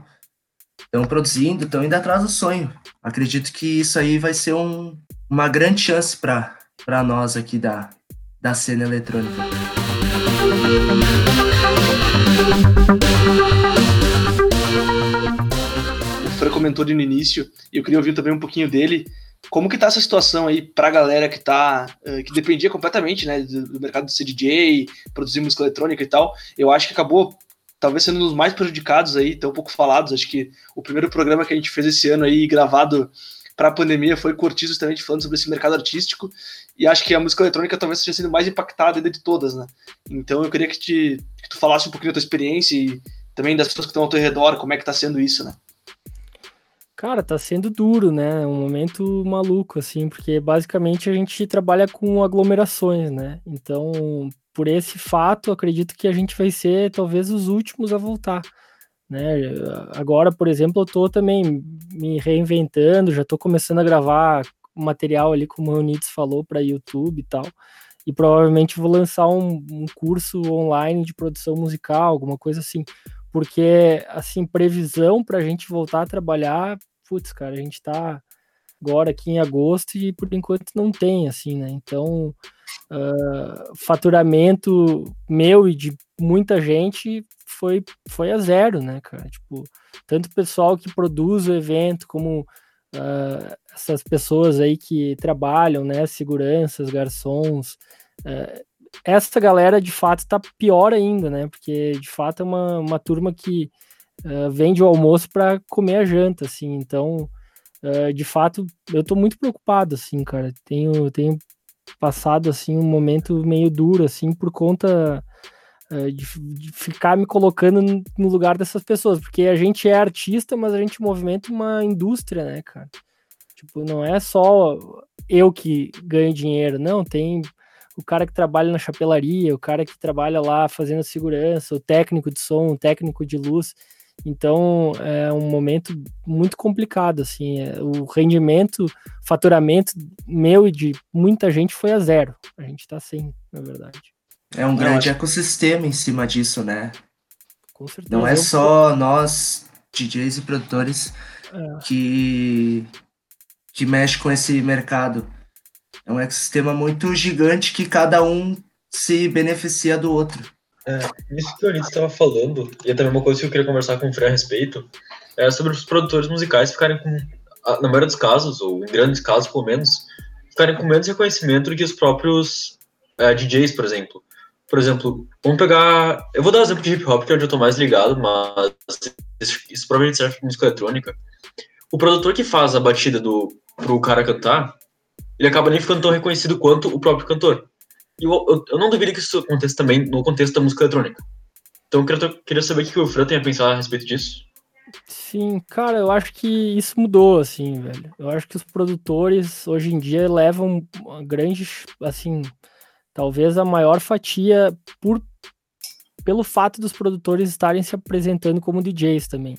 estão produzindo, estão indo atrás do sonho. Acredito que isso aí vai ser um, uma grande chance para nós aqui da, da cena eletrônica. O Fran comentou no início, e eu queria ouvir também um pouquinho dele, como que tá essa situação aí pra galera que tá, uh, que dependia completamente, né, do, do mercado de CDJ, produzir música eletrônica e tal, eu acho que acabou talvez sendo um dos mais prejudicados aí, tão pouco falados, acho que o primeiro programa que a gente fez esse ano aí, gravado para a pandemia, foi com justamente falando sobre esse mercado artístico, e acho que a música eletrônica talvez seja sendo mais impactada ainda de todas, né, então eu queria que, te, que tu falasse um pouquinho da tua experiência e também das pessoas que estão ao teu redor, como é que tá sendo isso, né. Cara, tá sendo duro, né? Um momento maluco, assim, porque basicamente a gente trabalha com aglomerações, né? Então, por esse fato, acredito que a gente vai ser talvez os últimos a voltar. Né? Agora, por exemplo, eu tô também me reinventando, já tô começando a gravar material ali, como o Leonidas falou, para YouTube e tal. E provavelmente vou lançar um, um curso online de produção musical, alguma coisa assim. Porque, assim, previsão para a gente voltar a trabalhar putz, cara, a gente tá agora aqui em agosto e por enquanto não tem, assim, né? Então, uh, faturamento meu e de muita gente foi, foi a zero, né, cara? Tipo, tanto o pessoal que produz o evento como uh, essas pessoas aí que trabalham, né, seguranças, garçons, uh, essa galera de fato tá pior ainda, né? Porque de fato é uma, uma turma que uh, vende o almoço para comer a janta, assim. Então, uh, de fato, eu tô muito preocupado, assim, cara. Tenho, tenho passado, assim, um momento meio duro, assim, por conta uh, de, de, ficar me colocando no lugar dessas pessoas. Porque a gente é artista, mas a gente movimenta uma indústria, né, cara? Tipo, não é só eu que ganho dinheiro, não, tem o cara que trabalha na chapelaria, o cara que trabalha lá fazendo segurança, o técnico de som, o técnico de luz. Então é um momento muito complicado, assim. É, o rendimento, faturamento meu e de muita gente foi a zero. A gente tá sem, na verdade. É um grande ecossistema em cima disso, né? Com certeza. Não é só nós DJs e produtores É. que, que mexe com esse mercado. É um ecossistema muito gigante que cada um se beneficia do outro. Isso que o Anitta estava falando, e é também uma coisa que eu queria conversar com o Frei a respeito, é sobre os produtores musicais ficarem com, na maioria dos casos, ou em grandes casos pelo menos, ficarem com menos reconhecimento do que os próprios é, DJs, por exemplo. Por exemplo, vamos pegar. Eu vou dar um exemplo de hip hop, que é onde eu tô mais ligado, mas isso, isso provavelmente serve para música eletrônica. O produtor que faz a batida do, pro cara cantar, ele acaba nem ficando tão reconhecido quanto o próprio cantor. E eu, eu, eu não duvido que isso aconteça também no contexto da música eletrônica. Então eu queria, queria saber o que o Fran tem a pensar a respeito disso. Sim, cara, eu acho que isso mudou, assim, velho. Eu acho que os produtores hoje em dia levam uma grande, assim, talvez a maior fatia por pelo fato dos produtores estarem se apresentando como DJs também.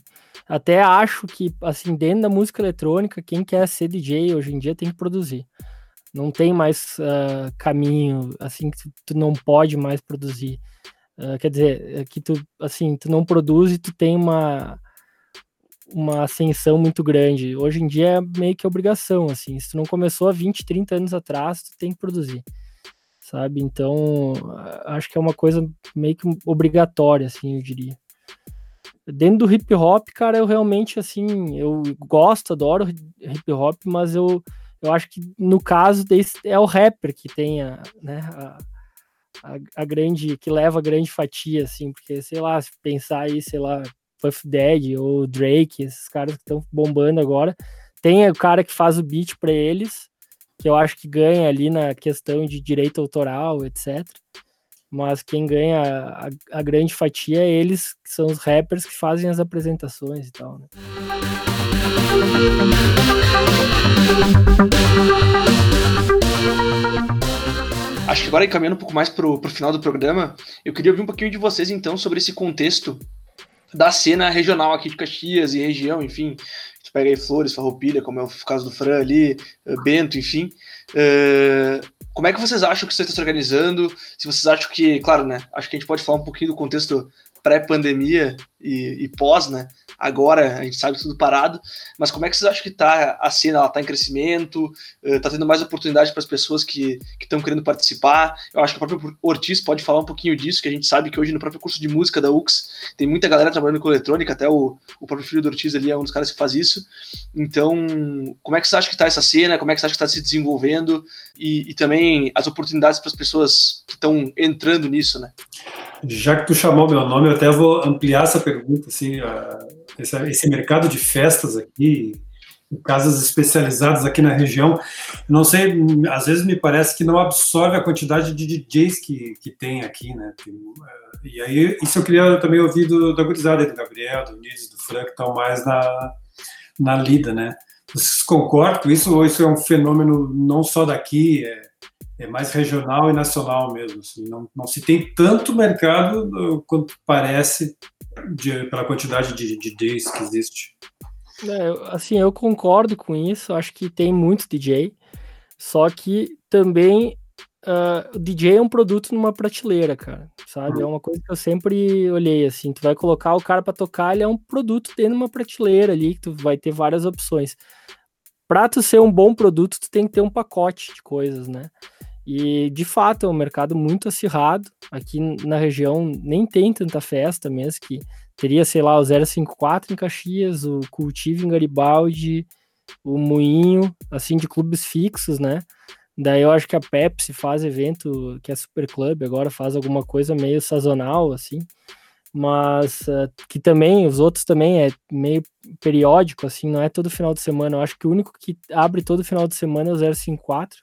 Até acho que, assim, dentro da música eletrônica, quem quer ser DJ hoje em dia tem que produzir. Não tem mais ah, caminho, assim, que tu, não pode mais produzir. Ah, quer dizer, é que tu, assim, tu não produz e tu tem uma uma ascensão muito grande. Hoje em dia é meio que obrigação, assim. Se tu não começou há 20, 30 anos atrás, tu tem que produzir. Sabe? Então, a- acho que é uma coisa meio que obrigatória, assim, eu diria. Dentro do hip hop, cara, eu realmente, assim, eu gosto, adoro hip hop, mas eu, eu acho que no caso desse, é o rapper que tem a, né, a, a, a grande, que leva a grande fatia, assim, porque, sei lá, se pensar aí, sei lá, Puff Daddy ou Drake, esses caras que estão bombando agora. Tem o cara que faz o beat para eles, que eu acho que ganha ali na questão de direito autoral, etc. Mas quem ganha a, a grande fatia é eles, que são os rappers que fazem as apresentações e tal. Né? Acho que agora encaminhando um pouco mais pro, pro final do programa, eu queria ouvir um pouquinho de vocês então sobre esse contexto da cena regional aqui de Caxias e região, enfim. Tu pega aí Flores, Farroupilha, como é o caso do Fran ali, eh, Bento, enfim. Eh, como é que vocês acham que você está se organizando? Se vocês acham que, claro, né? Acho que a gente pode falar um pouquinho do contexto pré-pandemia e, e pós, né? Agora a gente sabe tudo parado, mas como é que vocês acham que tá a cena? Ela tá em crescimento? eh, tá tendo mais oportunidade para as pessoas que estão querendo participar? Eu acho que o próprio Ortiz pode falar um pouquinho disso, que a gente sabe que hoje no próprio curso de música da UX tem muita galera trabalhando com eletrônica, até o, o próprio filho do Ortiz ali é um dos caras que faz isso. Então, como é que você acha que tá essa cena? Como é que você acha que está se desenvolvendo? E, e também as oportunidades para as pessoas que estão entrando nisso, né? Já que tu chamou meu nome, eu até vou ampliar essa pergunta, assim, a- esse, esse mercado de festas aqui, casas especializadas aqui na região, não sei, às vezes me parece que não absorve a quantidade de DJs que, que tem aqui, né? Eh, e aí, isso eu queria também ouvir do, da gurizada, do Gabriel, do Nils, do Frank, que mais na, na lida, né? Vocês concordam com isso ou isso é um fenômeno não só daqui, é, é mais regional e nacional mesmo. Assim, não, não se tem tanto mercado uh, quanto parece de- pela quantidade de de DJs que existe. É, assim, eu concordo com isso, acho que tem muito DJ, só que também ah, o DJ é um produto numa prateleira, cara, sabe? É uma coisa que eu sempre olhei, assim, tu vai colocar o cara pra tocar, ele é um produto dentro de uma prateleira ali, que tu vai ter várias opções. Pra tu ser um bom produto, tu tem que ter um pacote de coisas, né? E, de fato, é um mercado muito acirrado, aqui na região nem tem tanta festa mesmo, que teria, sei lá, o 054 em Caxias, o Cultivo em Garibaldi, o Moinho, assim, de clubes fixos, né? Daí eu acho que a Pepsi faz evento, que é Super Club, agora faz alguma coisa meio sazonal, assim, mas eh, que também, os outros também é meio periódico, assim, não é todo final de semana. Eu acho que o único que abre todo final de semana é o 054.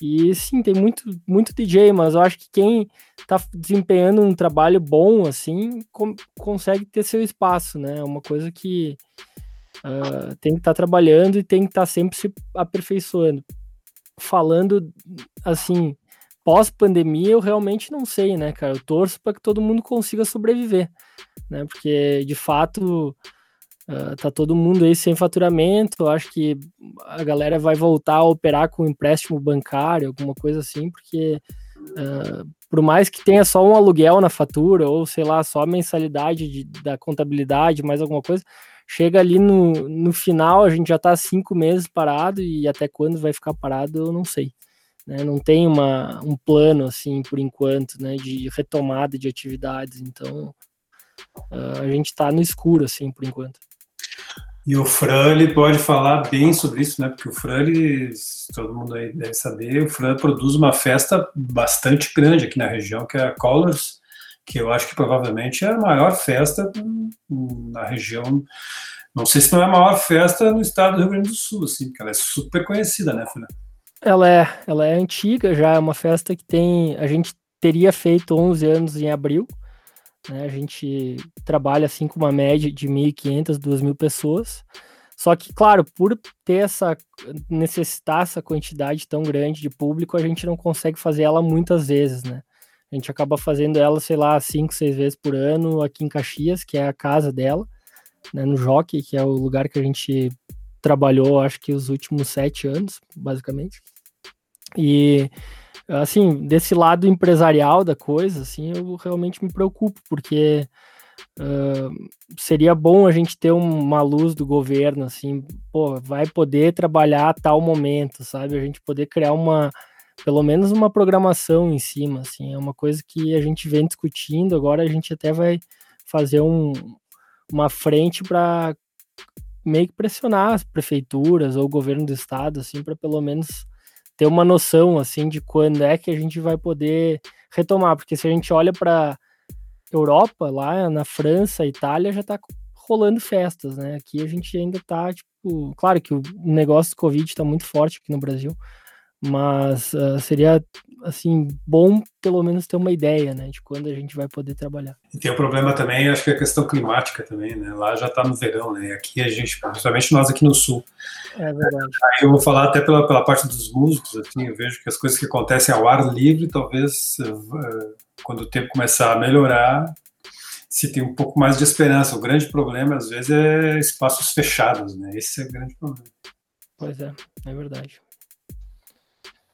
E sim, tem muito, muito DJ, mas eu acho que quem tá desempenhando um trabalho bom, assim, com- consegue ter seu espaço, né? É uma coisa que ah, tem que estar trabalhando e tem que estar sempre se aperfeiçoando. Falando, assim, pós-pandemia, eu realmente não sei, né, cara? Eu torço para que todo mundo consiga sobreviver, né? Porque, de fato, ah, tá todo mundo aí sem faturamento. Acho que a galera vai voltar a operar com empréstimo bancário, alguma coisa assim, porque ah, por mais que tenha só um aluguel na fatura, ou sei lá, só a mensalidade de, da contabilidade, mais alguma coisa, chega ali no, no final, a gente já está cinco meses parado e até quando vai ficar parado, eu não sei. Né? Não tem uma, um plano, assim, por enquanto, né, de retomada de atividades, então uh, a gente está no escuro, assim, por enquanto. E o Fran, ele pode falar bem sobre isso, né? Porque o Fran, ele, todo mundo aí deve saber, o Fran produz uma festa bastante grande aqui na região, que é a Colors, que eu acho que provavelmente é a maior festa na região. Não sei se não é a maior festa no estado do Rio Grande do Sul, assim, porque ela é super conhecida, né, Fran? Ela é, ela é antiga já, é uma festa que tem. A gente teria feito 11 anos em abril, né? A gente trabalha assim com uma média de 1.500, 2.000 pessoas. Só que, claro, por ter essa necessitar essa quantidade tão grande de público, a gente não consegue fazer ela muitas vezes, né? A gente acaba fazendo ela, sei lá, cinco, seis vezes por ano aqui em Caxias, que é a casa dela, né, no Jockey, que é o lugar que a gente trabalhou, acho que os últimos sete anos, basicamente. E assim, desse lado empresarial da coisa, assim, eu realmente me preocupo, porque uh, seria bom a gente ter uma luz do governo, assim, pô, vai poder trabalhar a tal momento, sabe? A gente poder criar uma, pelo menos uma programação em cima, assim, é uma coisa que a gente vem discutindo, agora a gente até vai fazer um, uma frente para meio que pressionar as prefeituras ou o governo do estado, assim, para pelo menos ter uma noção assim de quando é que a gente vai poder retomar, porque se a gente olha para Europa, lá na França, Itália já está rolando festas, né? Aqui a gente ainda está tipo, claro que o negócio do Covid está muito forte aqui no Brasil, mas uh, seria assim bom pelo menos ter uma ideia, né, de quando a gente vai poder trabalhar. E tem o um problema também, acho que é a questão climática também, né? Lá já está no verão, né? Aqui a gente, principalmente nós aqui no sul. É verdade. Aí eu vou falar até pela, pela parte dos músicos, assim, eu vejo que as coisas que acontecem ao ar livre, talvez uh, quando o tempo começar a melhorar, se tem um pouco mais de esperança. O grande problema às vezes é espaços fechados, né? Esse é o grande problema. Pois é, é verdade.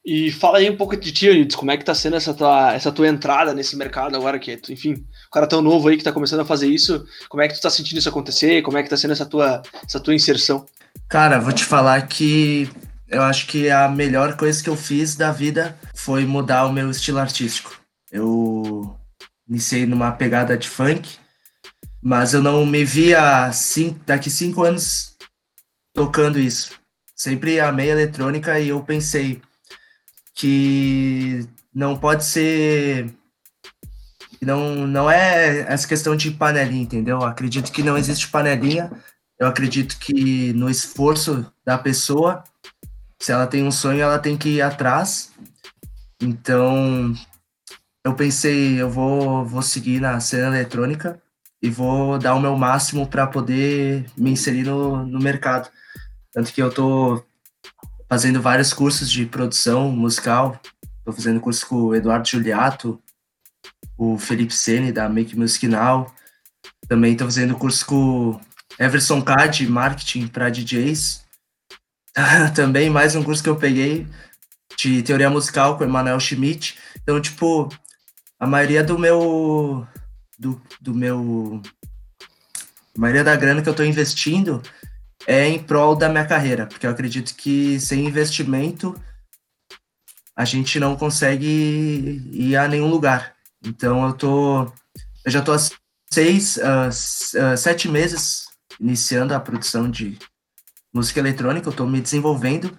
E fala aí um pouco de ti, Anides, como é que tá sendo essa tua, essa tua entrada nesse mercado agora que, enfim, o cara tão novo aí que tá começando a fazer isso, como é que tu tá sentindo isso acontecer, como é que tá sendo essa tua, essa tua inserção? Cara, vou te falar que eu acho que a melhor coisa que eu fiz da vida foi mudar o meu estilo artístico. Eu iniciei numa pegada de funk, mas eu não me via cinco, daqui cinco anos tocando isso. Sempre amei eletrônica e eu pensei, que não pode ser não não é essa questão de panelinha, entendeu? Eu acredito que não existe panelinha. Eu acredito que no esforço da pessoa, se ela tem um sonho, ela tem que ir atrás. Então, eu pensei, eu vou vou seguir na cena eletrônica e vou dar o meu máximo para poder me inserir no, no mercado. Tanto que eu tô fazendo vários cursos de produção musical. Estou fazendo curso com o Eduardo Juliato, o Felipe Sene, da Make Music Now. Também estou fazendo curso com o Everson Card, Marketing para DJs. Também mais um curso que eu peguei de teoria musical com o Emanuel Schmidt. Então, tipo, a maioria do meu. Do, do meu. A maioria da grana que eu estou investindo é em prol da minha carreira, porque eu acredito que sem investimento a gente não consegue ir a nenhum lugar. Então eu tô, eu já tô há seis, uh, sete meses iniciando a produção de música eletrônica. Eu tô me desenvolvendo.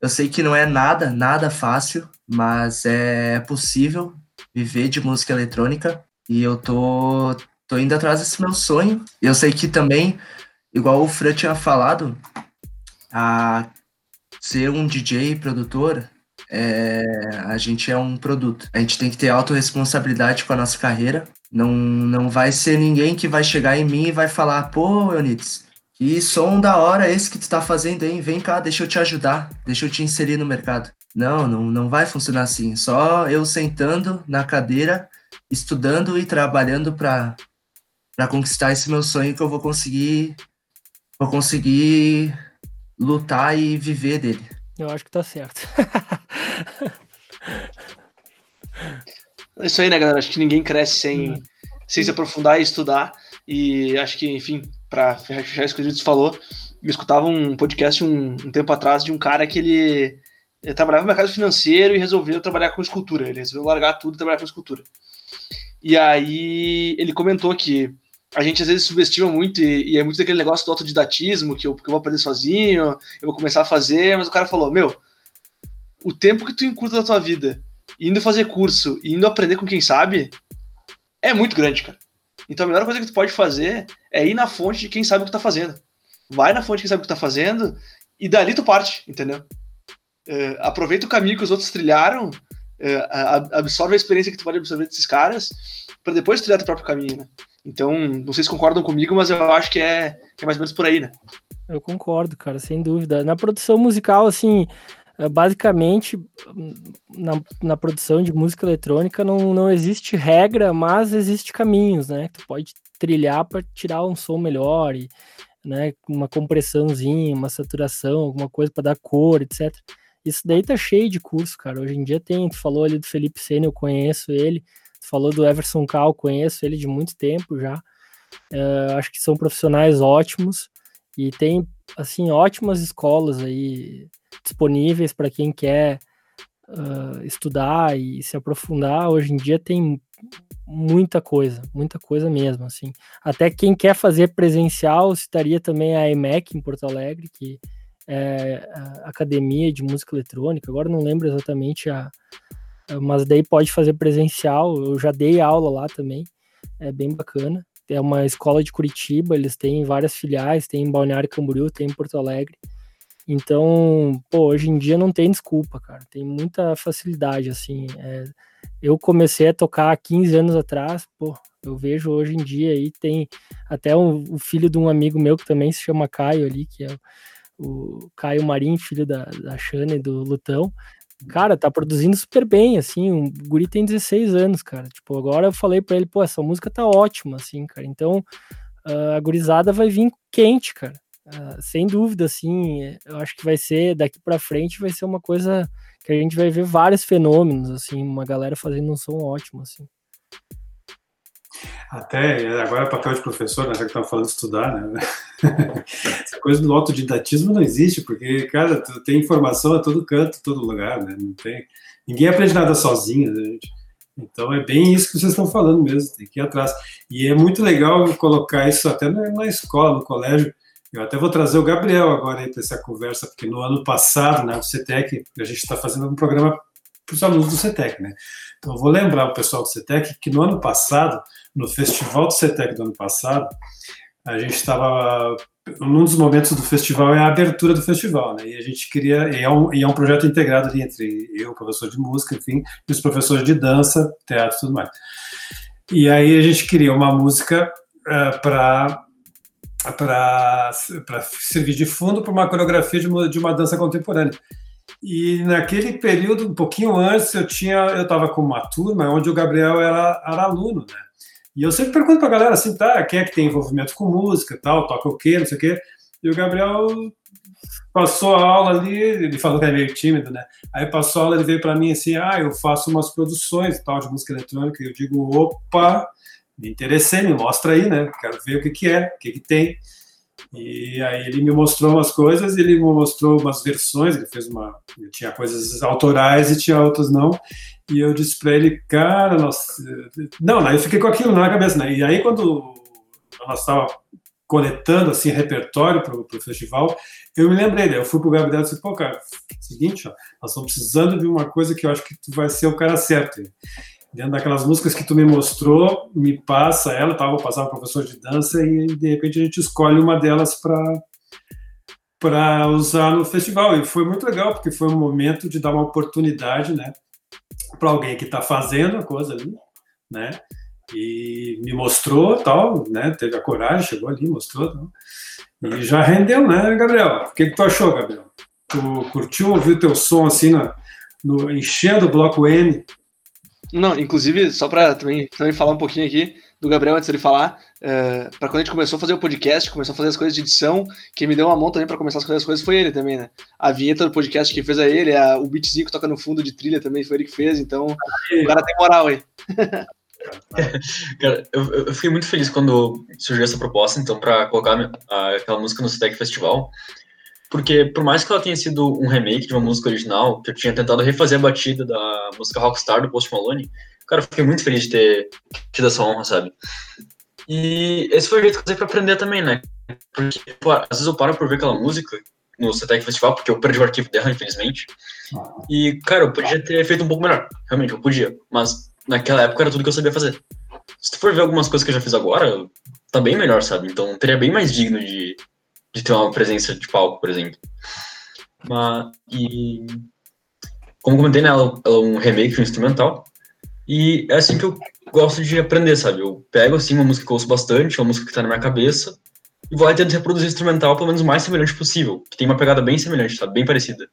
Eu sei que não é nada, nada fácil, mas é possível viver de música eletrônica e eu tô, tô indo atrás desse meu sonho. Eu sei que também igual o Fran tinha falado, a ser um DJ produtor, é, a gente é um produto. A gente tem que ter autorresponsabilidade com a nossa carreira. Não, não vai ser ninguém que vai chegar em mim e vai falar, pô, Eunides, que som da hora esse que tu tá fazendo aí, vem cá, deixa eu te ajudar, deixa eu te inserir no mercado. Não, não, não vai funcionar assim. Só eu sentando na cadeira, estudando e trabalhando para conquistar esse meu sonho que eu vou conseguir vou conseguir lutar e viver dele. Eu acho que tá certo. É isso aí, né, galera? Acho que ninguém cresce sem, sem se aprofundar e estudar. E acho que, enfim, para fechar isso que o Júlio falou, eu escutava um podcast um, um, tempo atrás de um cara que ele, ele trabalhava no mercado financeiro e resolveu trabalhar com escultura. Ele resolveu largar tudo e trabalhar com escultura. E aí ele comentou que a gente às vezes subestima muito e, e é muito daquele negócio do autodidatismo, que eu, que eu vou aprender sozinho, eu vou começar a fazer, mas o cara falou, meu, o tempo que tu encurta da tua vida indo fazer curso e indo aprender com quem sabe é muito grande, cara. Então a melhor coisa que tu pode fazer é ir na fonte de quem sabe o que tá fazendo. Vai na fonte de quem sabe o que tá fazendo e dali tu parte, entendeu? Uh, aproveita o caminho que os outros trilharam, uh, absorve a experiência que tu pode absorver desses caras, para depois trilhar teu próprio caminho, né? Então, não sei se concordam comigo, mas eu acho que é, que é mais ou menos por aí, né? Eu concordo, cara, sem dúvida. Na produção musical, assim, é, basicamente, na, na produção de música eletrônica não, não existe regra, mas existe caminhos, né? Tu pode trilhar para tirar um som melhor, e, né? Uma compressãozinha, uma saturação, alguma coisa para dar cor, etc. Isso daí tá cheio de curso, cara. Hoje em dia tem, tu falou ali do Felipe Senna, eu conheço ele falou do Everson Cal, conheço ele de muito tempo já. Uh, acho que são profissionais ótimos e tem assim ótimas escolas aí disponíveis para quem quer uh, estudar e se aprofundar. Hoje em dia tem muita coisa, muita coisa mesmo, assim. Até quem quer fazer presencial, citaria também a EMEC em Porto Alegre, que é a Academia de Música Eletrônica. Agora não lembro exatamente a, mas daí pode fazer presencial. Eu já dei aula lá também, é bem bacana. É uma escola de Curitiba, eles têm várias filiais, tem em Balneário Camboriú, tem em Porto Alegre. Então, pô, hoje em dia não tem desculpa, cara. Tem muita facilidade, assim. É, eu comecei a tocar há 15 anos atrás, pô, eu vejo hoje em dia aí, tem até um, o filho de um amigo meu que também se chama Caio ali, que é o Caio Marim, filho da, da Xana e do Lutão cara, tá produzindo super bem, assim, o guri tem 16 anos, cara, tipo, agora eu falei pra ele, pô, essa música tá ótima, assim, cara, então uh, a gurizada vai vir quente, cara, uh, sem dúvida, assim, eu acho que vai ser, daqui pra frente, vai ser uma coisa que a gente vai ver vários fenômenos, assim, uma galera fazendo um som ótimo, assim. Até agora é papel de professor, né? Já que estava falando de estudar, né? Essa coisa do autodidatismo não existe, porque, cara, tem informação a todo canto, todo lugar, né? Não tem... Ninguém aprende nada sozinho, né, gente? Então é bem isso que vocês estão falando mesmo, tem que ir atrás. E é muito legal colocar isso até na, escola, no colégio. Eu até vou trazer o Gabriel agora para essa conversa, porque no ano passado, né, o CETEC, a gente está fazendo um programa para os alunos do CETEC, né? Então eu vou lembrar o pessoal do CETEC que no ano passado no festival do CETEC do ano passado, a gente estava um dos momentos do festival é a abertura do festival, né? E a gente queria e é um, e é um projeto integrado ali entre eu, professor de música, enfim, e os professores de dança, teatro, e tudo mais. E aí a gente queria uma música uh, para para servir de fundo para uma coreografia de uma, de uma dança contemporânea. E naquele período, um pouquinho antes, eu tinha eu estava com uma turma onde o Gabriel era, era aluno, né? E eu sempre pergunto pra galera assim, tá, quem é que tem envolvimento com música, tal, toca o quê, não sei o quê. E o Gabriel passou a aula ali, ele falou que é meio tímido, né? Aí passou a aula, ele veio para mim assim, ah, eu faço umas produções tal de música eletrônica. E eu digo, opa, me interessei, me mostra aí, né? Quero ver o que que é, o que que tem. E aí ele me mostrou umas coisas, ele me mostrou umas versões, ele fez uma, tinha coisas autorais e tinha outras não. E eu disse para ele, cara, nossa, não, eu fiquei com aquilo na cabeça, né? E aí quando nós estava coletando assim repertório para o festival, eu me lembrei, né? eu fui pro Gabriel e disse, pô, cara, seguinte, ó, nós estamos precisando de uma coisa que eu acho que tu vai ser o cara certo. Dentro daquelas músicas que tu me mostrou, me passa ela, tá? Vou passar um professor de dança e de repente a gente escolhe uma delas para para usar no festival. E foi muito legal, porque foi um momento de dar uma oportunidade, né? Para alguém que está fazendo a coisa ali, né? E me mostrou tal, né? Teve a coragem, chegou ali, mostrou tal. E já rendeu, né, Gabriel? O que, que tu achou, Gabriel? Tu curtiu ouvir o teu som assim, no, no, enchendo o bloco N? Não, inclusive, só para também, também falar um pouquinho aqui, do Gabriel antes dele falar. Uh, para quando a gente começou a fazer o podcast, começou a fazer as coisas de edição, quem me deu uma mão também para começar a fazer as coisas foi ele também, né? A vinheta do podcast que fez a ele, a, o beatzinho que toca no fundo de trilha também foi ele que fez, então o cara tem moral aí. Cara, eu, eu, fiquei muito feliz quando surgiu essa proposta, então, para colocar a, aquela música no Citec Festival, porque por mais que ela tenha sido um remake de uma música original, que eu tinha tentado refazer a batida da música Rockstar do Post Malone, cara, eu fiquei muito feliz de ter tido essa honra, sabe? E esse foi o jeito que eu usei pra aprender também, né? Porque, pô, às vezes eu paro por ver aquela música no CETEC Festival, porque eu perdi o arquivo dela, infelizmente. E, cara, eu podia ter feito um pouco melhor. Realmente, eu podia. Mas naquela época era tudo que eu sabia fazer. Se tu for ver algumas coisas que eu já fiz agora, tá bem melhor, sabe? Então teria bem mais digno de, de ter uma presença de palco, por exemplo. Mas, e. Como comentei, né, ela, ela é um remake, um instrumental. E é assim que eu gosto de aprender, sabe? Eu pego, assim, uma música que eu ouço bastante, uma música que tá na minha cabeça, e vou lá e tento reproduzir instrumental pelo menos o mais semelhante possível, que tem uma pegada bem semelhante, sabe? Bem parecida.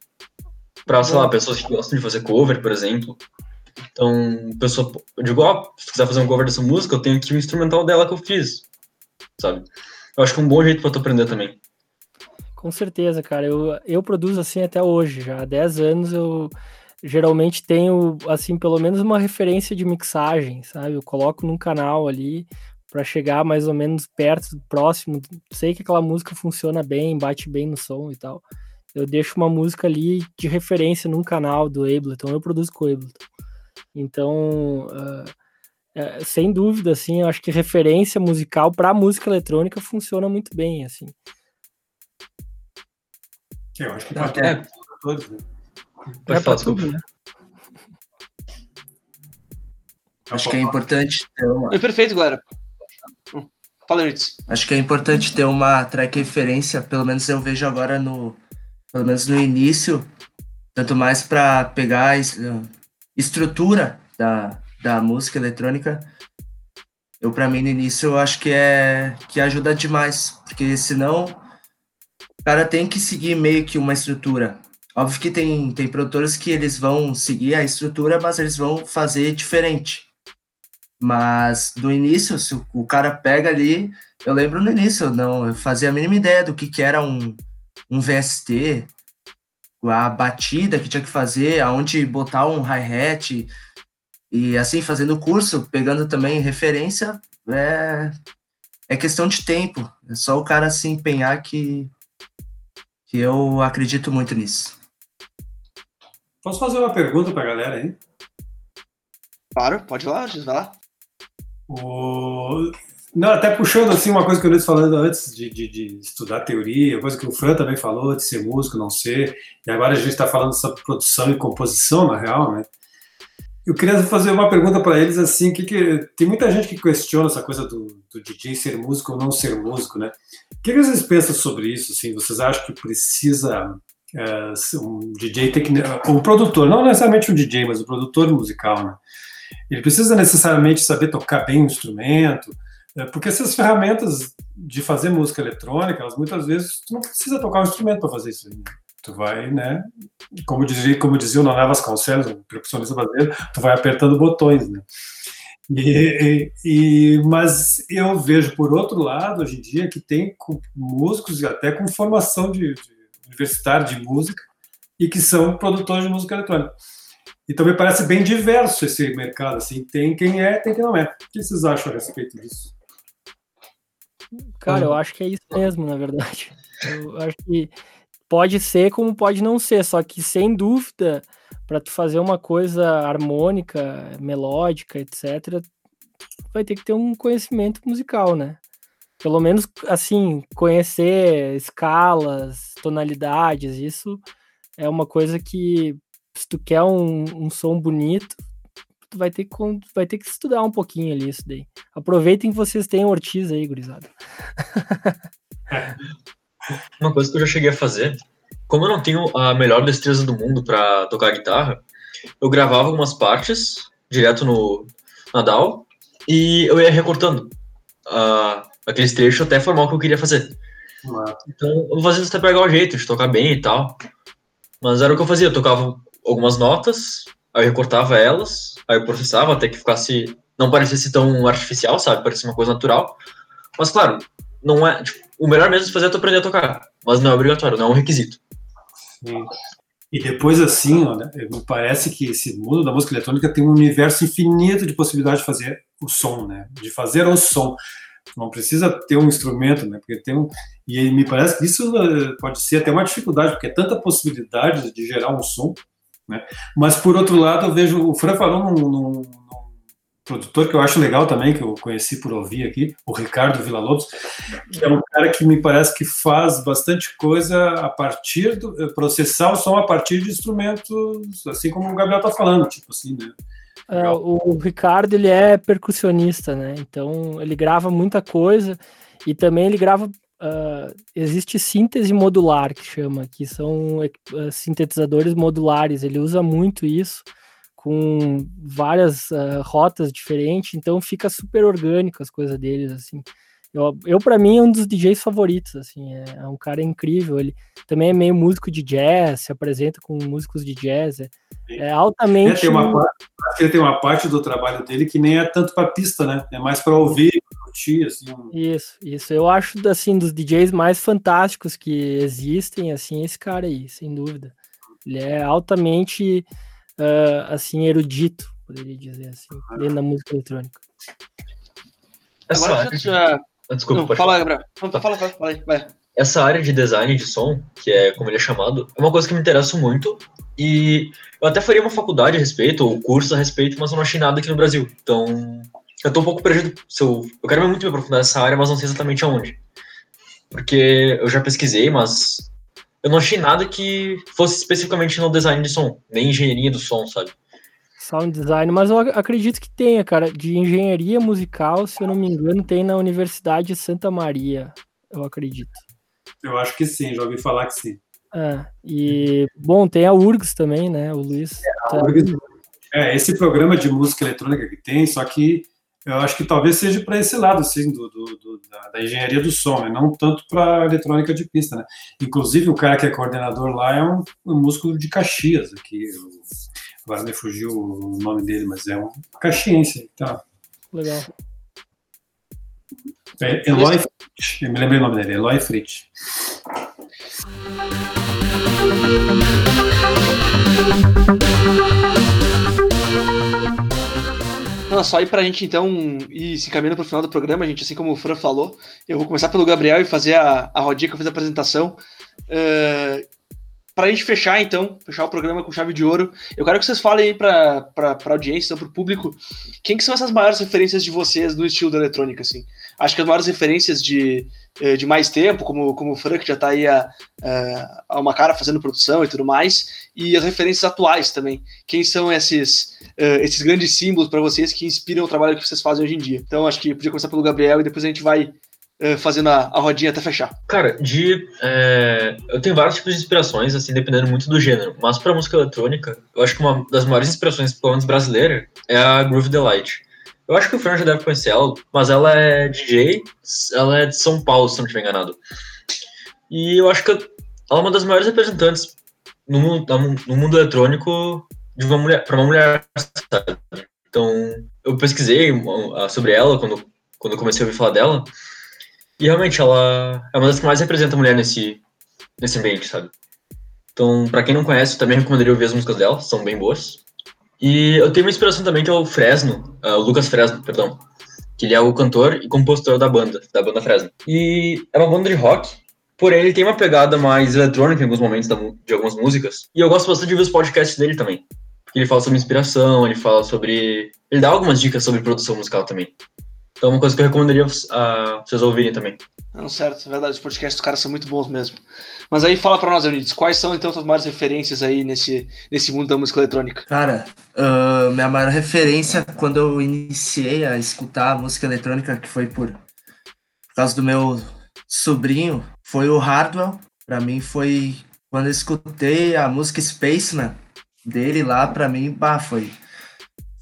Pra, sei lá, pessoas que gostam de fazer cover, por exemplo. Então, pessoa, eu digo, ó, oh, se quiser fazer um cover dessa música, eu tenho aqui o um instrumental dela que eu fiz, sabe? Eu acho que é um bom jeito pra tu aprender também. Com certeza, cara. Eu, eu produzo assim até hoje, já há 10 anos eu geralmente tenho, assim, pelo menos uma referência de mixagem, sabe? Eu coloco num canal ali para chegar mais ou menos perto, próximo. Sei que aquela música funciona bem, bate bem no som e tal. Eu deixo uma música ali de referência num canal do Ableton. Eu produzo com o Ableton. Então, uh, é, sem dúvida, assim, eu acho que referência musical para música eletrônica funciona muito bem, assim. Eu acho que tá até todos, né? É pra tudo, né? Acho que é importante ter uma... É perfeito, galera. Fala, Ritz. Acho que é importante ter uma track referência, pelo menos eu vejo agora no... Pelo menos no início, tanto mais para pegar a estrutura da, da música eletrônica. Eu, para mim, no início, eu acho que é que ajuda demais, porque senão o cara tem que seguir meio que uma estrutura. Óbvio que tem, tem produtores que eles vão seguir a estrutura, mas eles vão fazer diferente. Mas no início, se o cara pega ali, eu lembro no início, não, eu fazia a mínima ideia do que, que era um, um VST, a batida que tinha que fazer, aonde botar um hi-hat, e assim, fazendo curso, pegando também referência, é, é questão de tempo. É só o cara se empenhar que, que eu acredito muito nisso. Posso fazer uma pergunta para a galera aí? Claro, pode ir lá, vai lá. O... Não, até puxando assim uma coisa que eu disse falando antes de, de, de, estudar teoria, coisa que o Fran também falou, de ser músico, não ser, e agora a gente está falando sobre produção e composição, na real, né? Eu queria fazer uma pergunta para eles assim, que, que, tem muita gente que questiona essa coisa do, do DJ ser músico ou não ser músico, né? O que, que vocês pensam sobre isso? Assim, vocês acham que precisa é, um DJ tem que, o produtor, não necessariamente um DJ, mas o produtor musical, né? Ele precisa necessariamente saber tocar bem o instrumento, é, porque essas ferramentas de fazer música eletrônica, elas muitas vezes tu não precisa tocar um instrumento para fazer isso. Né? Tu vai, né? Como dizia, como dizia o Noné Vasconcelos, um percussionista brasileiro, tu vai apertando botões, né? E, e, mas eu vejo, por outro lado, hoje em dia, que tem músicos até com formação de, de universitário de música e que são produtores de música eletrônica. Então me parece bem diverso esse mercado, assim, tem quem é, tem quem não é. O que vocês acham a respeito disso? Cara, eu acho que é isso mesmo, na verdade. Eu acho que pode ser como pode não ser, só que sem dúvida, para tu fazer uma coisa harmônica, melódica, etc, vai ter que ter um conhecimento musical, né? Pelo menos assim, conhecer escalas, tonalidades, isso é uma coisa que se tu quer um, um som bonito, tu vai ter, que, vai ter que estudar um pouquinho ali isso daí. Aproveitem que vocês têm Ortiz aí, gurizada. Uma coisa que eu já cheguei a fazer, como eu não tenho a melhor destreza do mundo para tocar guitarra, eu gravava algumas partes direto no Nadal e eu ia recortando. Uh, aqueles trechos até formar o que eu queria fazer. Então, eu fazia até pegar o jeito de tocar bem e tal. Mas era o que eu fazia, eu tocava algumas notas, aí eu recortava elas, aí eu processava até que ficasse não parecesse tão artificial, sabe? Parecia uma coisa natural. Mas, claro, não é. Tipo, o melhor mesmo de fazer é tu aprender a tocar. Mas não é obrigatório, não é um requisito. Sim. E depois, assim, ó, né, me parece que esse mundo da música eletrônica tem um universo infinito de possibilidades de fazer o som, né? De fazer o som. Não precisa ter um instrumento, né? Porque tem um. E me parece que isso eh, pode ser até uma dificuldade, porque é tanta possibilidade de gerar um som, né? Mas, por outro lado, eu vejo. O Fran falou num, num produtor que eu acho legal também, que eu conheci por ouvir aqui, o Ricardo Villa-Lobos, que é um cara que me parece que faz bastante coisa a partir do eh, processar o som a partir de instrumentos, assim como o Gabriel tá falando, tipo assim, né? É, o Ricardo ele é percussionista, né? Então ele grava muita coisa e também ele grava. Uh, existe síntese modular que chama, que são uh, sintetizadores modulares. Ele usa muito isso com várias rotas diferentes, então fica super orgânico as coisas deles, assim. Eu, eu para mim, é um dos DJs favoritos, assim, é, é, um cara incrível, ele também é meio músico de jazz, se apresenta com músicos de jazz, é, é altamente... É, tem uma parte, tem uma parte do trabalho dele que nem é tanto para pista, né, é mais para ouvir, curtir, assim. Isso, isso, eu acho, assim, dos DJs mais fantásticos que existem, assim, esse cara aí, sem dúvida. Ele é altamente uh, assim, erudito, poderia dizer assim, dentro da música eletrônica. Agora já... Desculpa, Não, fala. Gabriel. Não, fala, fala, fala aí, vai. Essa área de design de som, que é como ele é chamado, é uma coisa que me interessa muito. E eu até faria uma faculdade a respeito, ou curso a respeito, mas eu não achei nada aqui no Brasil. Então, eu tô um pouco perdido. Eu, eu quero muito me aprofundar nessa área, mas não sei exatamente aonde. Porque eu já pesquisei, mas eu não achei nada que fosse especificamente no design de som, nem engenharia do som, sabe? Sound design, mas eu acredito que tenha, cara, de engenharia musical, se eu não me engano, tem na Universidade de Santa Maria, eu acredito. Eu acho que sim, já ouvi falar que sim. É, e, bom, tem a URGS também, né, o Luiz. É, tá... URGS, é, esse programa de música eletrônica que tem, só que eu acho que talvez seja para esse lado, assim, do, do, do da, da, engenharia do som, né? não tanto para eletrônica de pista, né? Inclusive, o cara que é coordenador lá é um, um músico de Caxias, aqui, agora me fugiu o nome dele, mas é um caxiense, tá? Legal. É Eloy Fritz, eu me lembrei o nome dele, Eloy Fritz. Não, só aí pra gente então ir se caminhando pro final do programa, gente, assim como o Fran falou, eu vou começar pelo Gabriel e fazer a, a rodinha que eu fiz a apresentação. Uh, pra gente fechar, então, fechar o programa com chave de ouro, eu quero que vocês falem aí pra, pra audiência, então, pro público, quem que são essas maiores referências de vocês no estilo da eletrônica, assim? Acho que as maiores referências de, de mais tempo, como, como o Fran, que já tá aí a, a uma cara fazendo produção e tudo mais, e as referências atuais também. Quem são esses, uh, esses grandes símbolos para vocês que inspiram o trabalho que vocês fazem hoje em dia? Então, acho que podia começar pelo Gabriel e depois a gente vai fazendo a, a, rodinha até fechar. Cara, de. É, eu tenho vários tipos de inspirações, assim, dependendo muito do gênero. Mas para música eletrônica, eu acho que uma das maiores inspirações, pelo menos brasileira, é a Groove Delight. Eu acho que o Fran já deve conhecer ela, mas ela é DJ, ela é de São Paulo, se não estiver enganado. E eu acho que ela é uma das maiores representantes no mundo, no mundo eletrônico de uma mulher para uma mulher sabe? então eu pesquisei sobre ela quando quando comecei a ouvir falar dela e realmente ela é uma das que mais representa a mulher nesse nesse ambiente sabe então para quem não conhece também recomendaria ouvir as músicas dela são bem boas e eu tenho uma inspiração também que é o Fresno uh, o Lucas Fresno perdão que ele é o cantor e compositor da banda da banda Fresno e é uma banda de rock Porém, ele tem uma pegada mais eletrônica em alguns momentos de algumas músicas. E eu gosto bastante de ver os podcasts dele também. Porque ele fala sobre inspiração, ele fala sobre. Ele dá algumas dicas sobre produção musical também. Então é uma coisa que eu recomendaria uh, vocês ouvirem também. Não, certo, é verdade. Os podcasts dos caras são muito bons mesmo. Mas aí fala pra nós, Eunides, quais são então as maiores referências aí nesse, nesse mundo da música eletrônica? Cara, uh, minha maior referência quando eu iniciei a escutar a música eletrônica, que foi por, por causa do meu sobrinho, foi o Hardwell. Para mim foi quando eu escutei a música Spaceman dele lá, para mim, bah, foi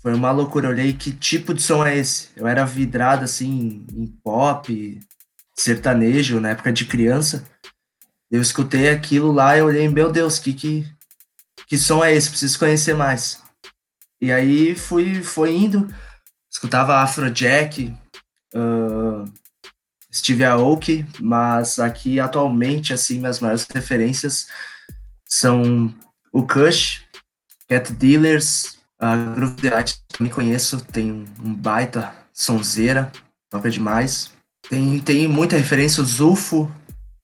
foi uma loucura. Eu olhei que tipo de som é esse. Eu era vidrado assim em pop, sertanejo na época de criança. Eu escutei aquilo lá e olhei, meu Deus, que que que som é esse? Preciso conhecer mais. E aí fui foi indo escutava Afrojack, uh, Steve Aoki, mas aqui atualmente, assim, minhas maiores referências são o Kush, Cat Dealers, a Groove Art, também conheço, tem um baita sonzeira, toca demais. Tem, tem muita referência, o Zufo,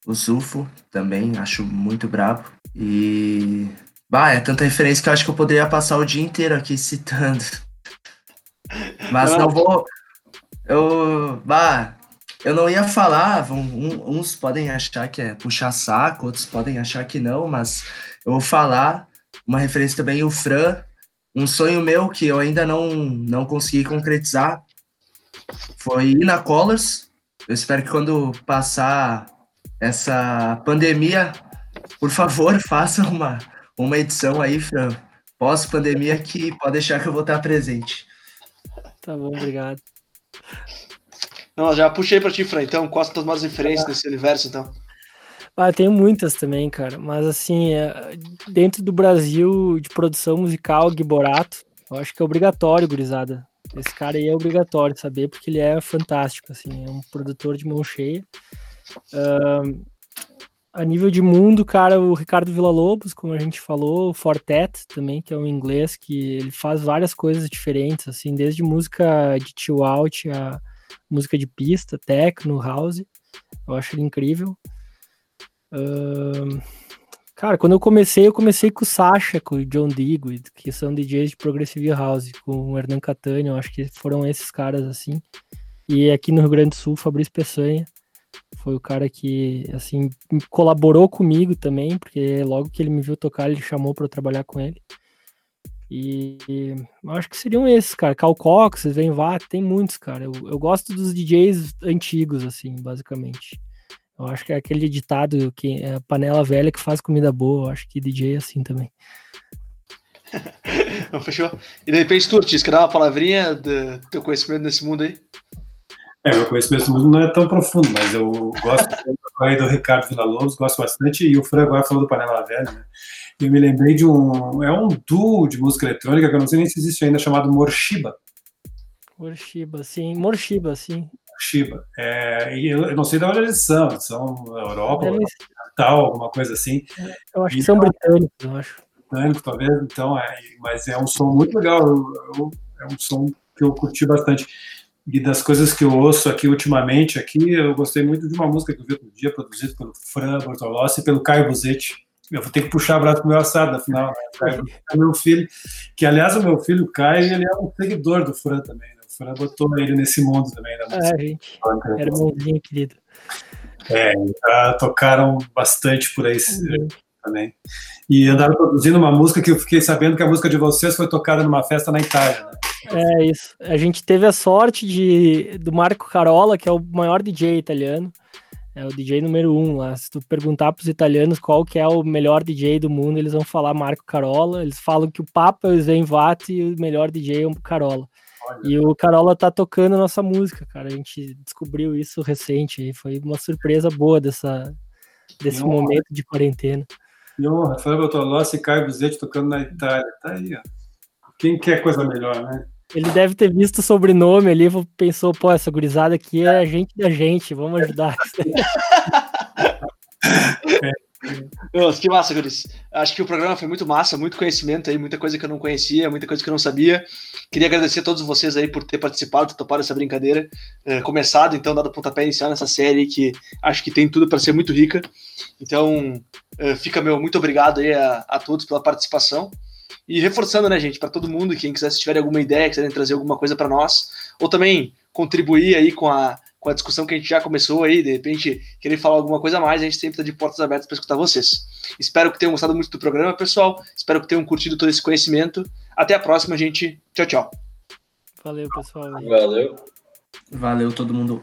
o Zufo também, acho muito brabo. E. Bah, é tanta referência que eu acho que eu poderia passar o dia inteiro aqui citando. Mas não vou. Eu. Bah, eu não ia falar. Um, uns podem achar que é puxar saco, outros podem achar que não, mas eu vou falar uma referência também, o Fran. Um sonho meu que eu ainda não, não consegui concretizar foi ir na Colors. Eu espero que quando passar essa pandemia, por favor, faça uma, uma edição aí, Fran, pós-pandemia, que pode deixar que eu vou estar presente. Tá bom, obrigado. Não, já puxei para ti, Fran, então, quais são as maiores referências nesse universo, então? Ah, tenho muitas também, cara, mas assim, é, dentro do Brasil de produção musical, Giborato, eu acho que é obrigatório, gurizada. Esse cara aí é obrigatório saber, porque ele é fantástico, assim, é um produtor de mão cheia. Uh, a nível de mundo, cara, o Ricardo Villa-Lobos, como a gente falou, o Fortet também, que é um inglês que ele faz várias coisas diferentes, assim, desde música de chill out a música de pista, techno, house. Eu acho ele incrível. Cara, quando eu comecei, eu comecei com o Sasha, com o John Digweed, que são DJs de Progressive House, com o Hernan Catania, eu acho que foram esses caras, assim. E aqui no Rio Grande do Sul, Fabrício Peçanha foi o cara que, assim, colaborou comigo também, porque logo que ele me viu tocar, ele chamou para eu trabalhar com ele. E, e acho que seriam esses, cara. Cal Cox, vem vá, tem muitos, cara. Eu, eu gosto dos DJs antigos, assim, basicamente. Eu acho que é aquele ditado que é panela velha que faz comida boa. Eu acho que DJ é assim também. Fechou? E de repente, tu, Ortiz, quer dar uma palavrinha do teu conhecimento nesse mundo aí? É, meu conhecimento do não é tão profundo, mas eu gosto aí do Ricardo Villa-Lobos, gosto bastante, e o Fran agora falou do Panela Velha, né? Eu me lembrei de um. É um duo de música eletrônica que eu não sei nem se existe ainda, chamado Morshiba. Morshiba, sim. Morshiba, sim. Morshiba. É, e eu, eu, não sei de onde eles são, eles são Europa, tal, alguma coisa assim. Eu acho que são então, britânicos, eu acho. Britânicos, talvez, então, é, mas é um som muito legal, eu, é um som que eu curti bastante. E das coisas que eu ouço aqui ultimamente, aqui, eu gostei muito de uma música que eu vi outro dia, produzida pelo Fran Bortolossi e pelo Caio Buzetti. Eu vou ter que puxar o braço pro meu assado, afinal. Né? É meu filho, que aliás o meu filho, Caio, ele é um seguidor do Fran também. Né? Fran botou ele nesse mundo também. Da música. É, gente. Era irmãozinho querido. É, já tocaram bastante por aí uhum. também. E andaram produzindo uma música que eu fiquei sabendo que a música de vocês foi tocada numa festa na Itália. Né? É isso. A gente teve a sorte de do Marco Carola, que é o maior DJ italiano. É o DJ número um lá. Se tu perguntar para os italianos qual que é o melhor DJ do mundo, eles vão falar Marco Carola. Eles falam que o Papa é o Zen Vati e o melhor DJ é o Carola. Olha. E o Carola tá tocando nossa música, cara. A gente descobriu isso recente foi uma surpresa boa dessa, desse momento de quarentena. E o Rafael Bertolossi e Caio Buzetti tocando na Itália. Tá aí, ó. Quem quer coisa melhor, né? Ele deve ter visto o sobrenome ali e pensou, pô, essa gurizada aqui é a gente da gente, vamos ajudar. Nossa, que massa, Guris. Acho que o programa foi muito massa, muito conhecimento aí, muita coisa que eu não conhecia, muita coisa que eu não sabia. Queria agradecer a todos vocês aí por ter participado, ter topado essa brincadeira. É, começado, então, dado pontapé inicial nessa série que acho que tem tudo para ser muito rica. Então, é, fica meu muito obrigado aí a, a todos pela participação. E reforçando, né, gente, para todo mundo, quem quiser, se tiver alguma ideia, quiserem trazer alguma coisa para nós, ou também contribuir aí com a, com a discussão que a gente já começou aí, de repente querer falar alguma coisa a mais, a gente sempre está de portas abertas para escutar vocês. Espero que tenham gostado muito do programa, pessoal. Espero que tenham curtido todo esse conhecimento. Até a próxima, gente. Tchau, tchau. Valeu, pessoal. Valeu. Valeu, todo mundo.